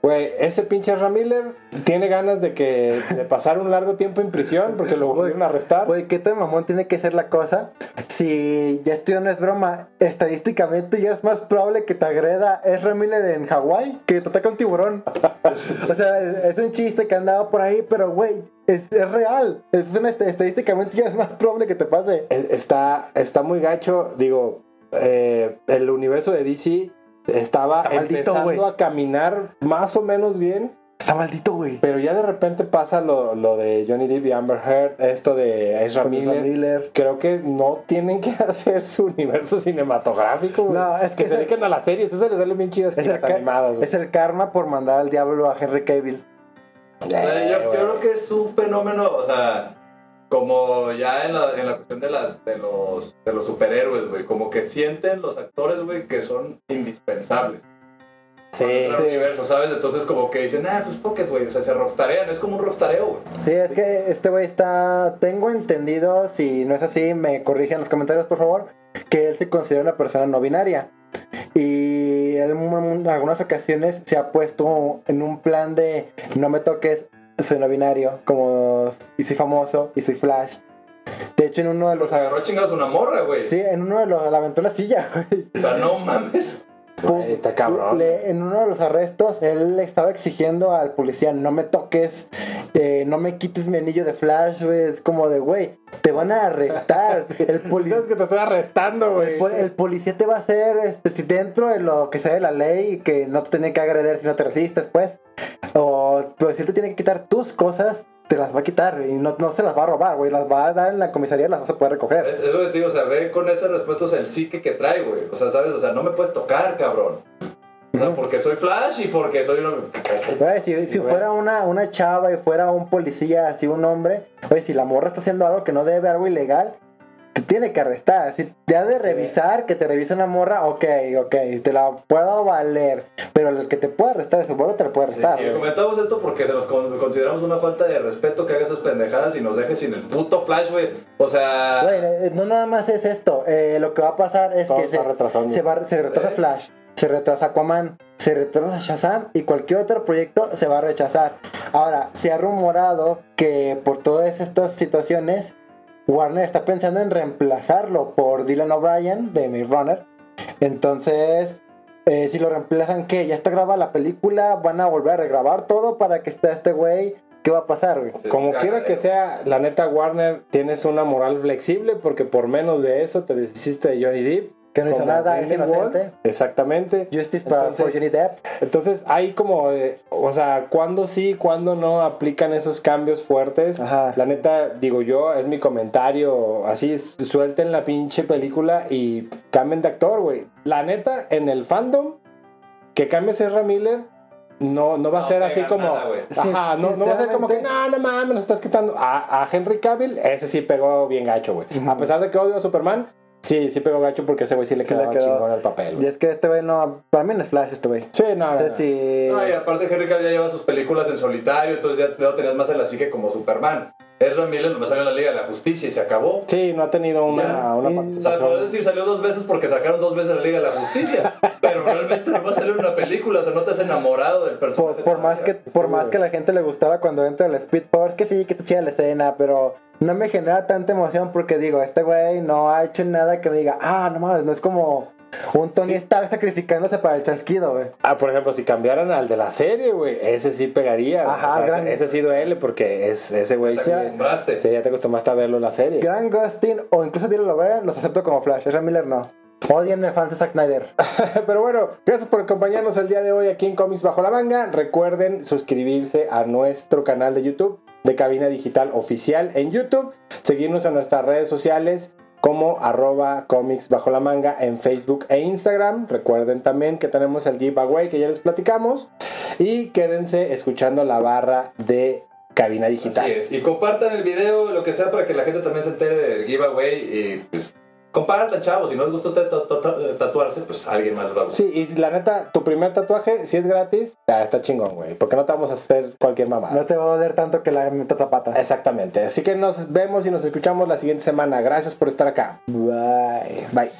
Speaker 1: Güey, ese pinche Ezra Miller tiene ganas de que de pasar un largo tiempo en prisión porque lo volvieron a arrestar.
Speaker 2: Güey, ¿qué tan mamón tiene que ser la cosa? Si ya esto no es broma, estadísticamente ya es más probable que te agreda Ezra Miller en Hawái que te ataque un tiburón. o sea, es, es un chiste que han dado por ahí, pero güey, es, es real. Es una, est- estadísticamente ya es más probable que te pase.
Speaker 1: E- Está, está muy gacho. Digo, eh, el universo de DC estaba
Speaker 2: Está
Speaker 1: empezando a caminar más o menos bien.
Speaker 2: Está maldito, güey.
Speaker 1: Pero ya de repente pasa lo, lo de Johnny Depp y Amber Heard, esto de Ezra Miller.
Speaker 2: Miller.
Speaker 1: Creo que no tienen que hacer su universo cinematográfico, güey.
Speaker 2: No, es
Speaker 1: que,
Speaker 2: que
Speaker 1: se
Speaker 2: el-
Speaker 1: dediquen a las series, esas les salen bien chidas
Speaker 2: Es
Speaker 1: las animadas, güey.
Speaker 2: es el karma por mandar al diablo a Henry Cavill.
Speaker 3: Yo, yo creo que es un fenómeno, o sea, como ya en la, en la cuestión de, las, de, los, de los superhéroes, güey, como que sienten los actores, güey, que son indispensables.
Speaker 1: Sí,
Speaker 2: sí.
Speaker 3: universo, ¿sabes? Entonces como que dicen, ah, pues pocket, güey, o sea, se rockstarean, es como un rockstareo, güey.
Speaker 2: Sí, es que este güey está. Tengo entendido, si no es así, me corrigen en los comentarios, por favor, que él se considera una persona no binaria. Y él en algunas ocasiones se ha puesto en un plan de no me toques, soy no binario, como y soy famoso y soy flash. De hecho, en uno de los.
Speaker 3: Agarró chingados una morra, güey.
Speaker 2: Sí, en uno de los. La aventó la silla, güey.
Speaker 3: O sea, no mames.
Speaker 1: Güey, está cabrón.
Speaker 2: Le- en uno de los arrestos, él le estaba exigiendo al policía, no me toques, eh, no me quites mi anillo de flash, güey. Es como de, güey, te van a arrestar. El policía...
Speaker 1: Que te estoy arrestando, güey.
Speaker 2: El, pol- el policía te va a hacer, este, si dentro de lo que sea de la ley, que no te tiene que agredir si no te resistes, pues. O pues, si él te tiene que quitar tus cosas, te las va a quitar y no, no se las va a robar, güey. Las va a dar en la comisaría y las vas a poder recoger.
Speaker 3: Es, es lo que te digo, o sea, ve con esa respuesta o sea, el psique que trae, güey. O sea, ¿sabes? O sea, no me puedes tocar, cabrón. O sea, porque soy Flash y porque soy.
Speaker 2: Güey, si, si fuera una, una chava y fuera un policía, así un hombre, oye, si la morra está haciendo algo que no debe, algo ilegal, te tiene que arrestar. Si te ha de revisar, que te revise una morra, ok, ok, te la puedo valer. Pero el que te puede arrestar de su boda te la puede arrestar.
Speaker 3: y
Speaker 2: güey.
Speaker 3: comentamos esto porque nos con- consideramos una falta de respeto que haga esas pendejadas y nos deje sin el puto Flash, güey. O sea...
Speaker 2: Güey, eh, no nada más es esto. eh, lo que va a pasar es
Speaker 1: Todo
Speaker 2: que se, se, va- se retrasa
Speaker 3: Eh.
Speaker 2: Flash, se retrasa Aquaman, se retrasa Shazam y cualquier otro proyecto se va a rechazar. Ahora, se ha rumorado que por todas estas situaciones, Warner está pensando en reemplazarlo por Dylan O'Brien de Maze Runner. Entonces, eh, si lo reemplazan, ¿qué? Ya está grabada la película, van a volver a regrabar todo para que esté este güey. ¿Qué va a pasar, güey?
Speaker 1: Como quiera que sea, la neta Warner tienes una moral flexible porque por menos de eso te deshiciste de Johnny Depp.
Speaker 2: Que no hizo nada, es inocente.
Speaker 1: Exactamente.
Speaker 2: Justice para
Speaker 1: Entonces-
Speaker 2: for Johnny Depp.
Speaker 1: Entonces hay como, de- o sea, cuando sí, cuando no aplican esos cambios fuertes.
Speaker 2: Ajá.
Speaker 1: La neta, digo yo, es mi comentario, así, su- suelten la pinche película y cambien de actor, güey. La neta, en el fandom, que cambies a Ezra Miller, no, no va a
Speaker 3: No
Speaker 1: ser así como,
Speaker 3: nada,
Speaker 1: ajá, no, no va a ser como que, no, no mames, nos estás quitando. A, a Henry Cavill, ese sí pegó bien gacho, güey. A pesar de que odio a Superman, sí, sí pegó gacho porque ese güey sí le
Speaker 2: Sí le
Speaker 1: quedaba
Speaker 2: quedó.
Speaker 1: chingón el papel,
Speaker 2: Y es que este güey no. Para mí no es Flash, este güey.
Speaker 1: Sí, no,
Speaker 2: O sea,
Speaker 1: no.
Speaker 2: si.
Speaker 3: No, y aparte Henry Cavill ya lleva sus películas en solitario, entonces ya lo tenías más en la psique como Superman. Ezra Miller nomás salió en la Liga de la Justicia y se acabó.
Speaker 1: Sí, no ha tenido una, una
Speaker 2: Y-
Speaker 3: O sea,
Speaker 1: participación.
Speaker 3: podés decir salió dos veces porque sacaron dos veces la Liga de la Justicia, pero realmente no va a salir una película, o sea, no te has enamorado del personaje.
Speaker 2: Por, por más que por
Speaker 1: Sí,
Speaker 2: más
Speaker 1: güey.
Speaker 2: que a la gente le gustara cuando entra el Speed Force, que sí, que está chida la escena, pero no me genera tanta emoción porque digo, este güey no ha hecho nada que me diga, ah, no mames, no es como un Tony
Speaker 1: Sí.
Speaker 2: Stark sacrificándose para el chasquido, güey.
Speaker 1: Ah, por ejemplo, si cambiaran al de la serie, güey, ese sí pegaría. güey.
Speaker 2: Ajá,
Speaker 1: O sea,
Speaker 2: gran-
Speaker 1: ese, ese sí duele porque es, ese güey sí, es-
Speaker 3: acostumbraste.
Speaker 1: sí, ya te acostumbраste a verlo en la serie.
Speaker 2: Gran Gustin o incluso Dylan O'Brien los acepto como Flash, Ezra Miller no. Odienme fans de Zack Snyder.
Speaker 1: Pero bueno, gracias por acompañarnos el día de hoy aquí en Comics Bajo la Manga. Recuerden suscribirse a nuestro canal de YouTube de Cabina Digital Oficial en YouTube. Seguirnos en nuestras redes sociales como arroba comics bajo la manga en Facebook e Instagram. Recuerden también que tenemos el giveaway que ya les platicamos. Y quédense escuchando la barra de Cabina Digital.
Speaker 3: Así es. Y compartan el video, lo que sea, para que la gente también se entere del giveaway pues compartan, chavos. Si no les gusta usted ta- ta- ta- tatuarse, pues alguien más lo va a gustar.
Speaker 1: Sí, y la neta, tu primer tatuaje, si es gratis, ah, está chingón, güey. Porque no te vamos a hacer cualquier mamada.
Speaker 2: No te va a doler tanto que la meta zapata.
Speaker 1: Exactamente. Así que nos vemos y nos escuchamos la siguiente semana. Gracias por estar acá.
Speaker 2: Bye.
Speaker 1: Bye.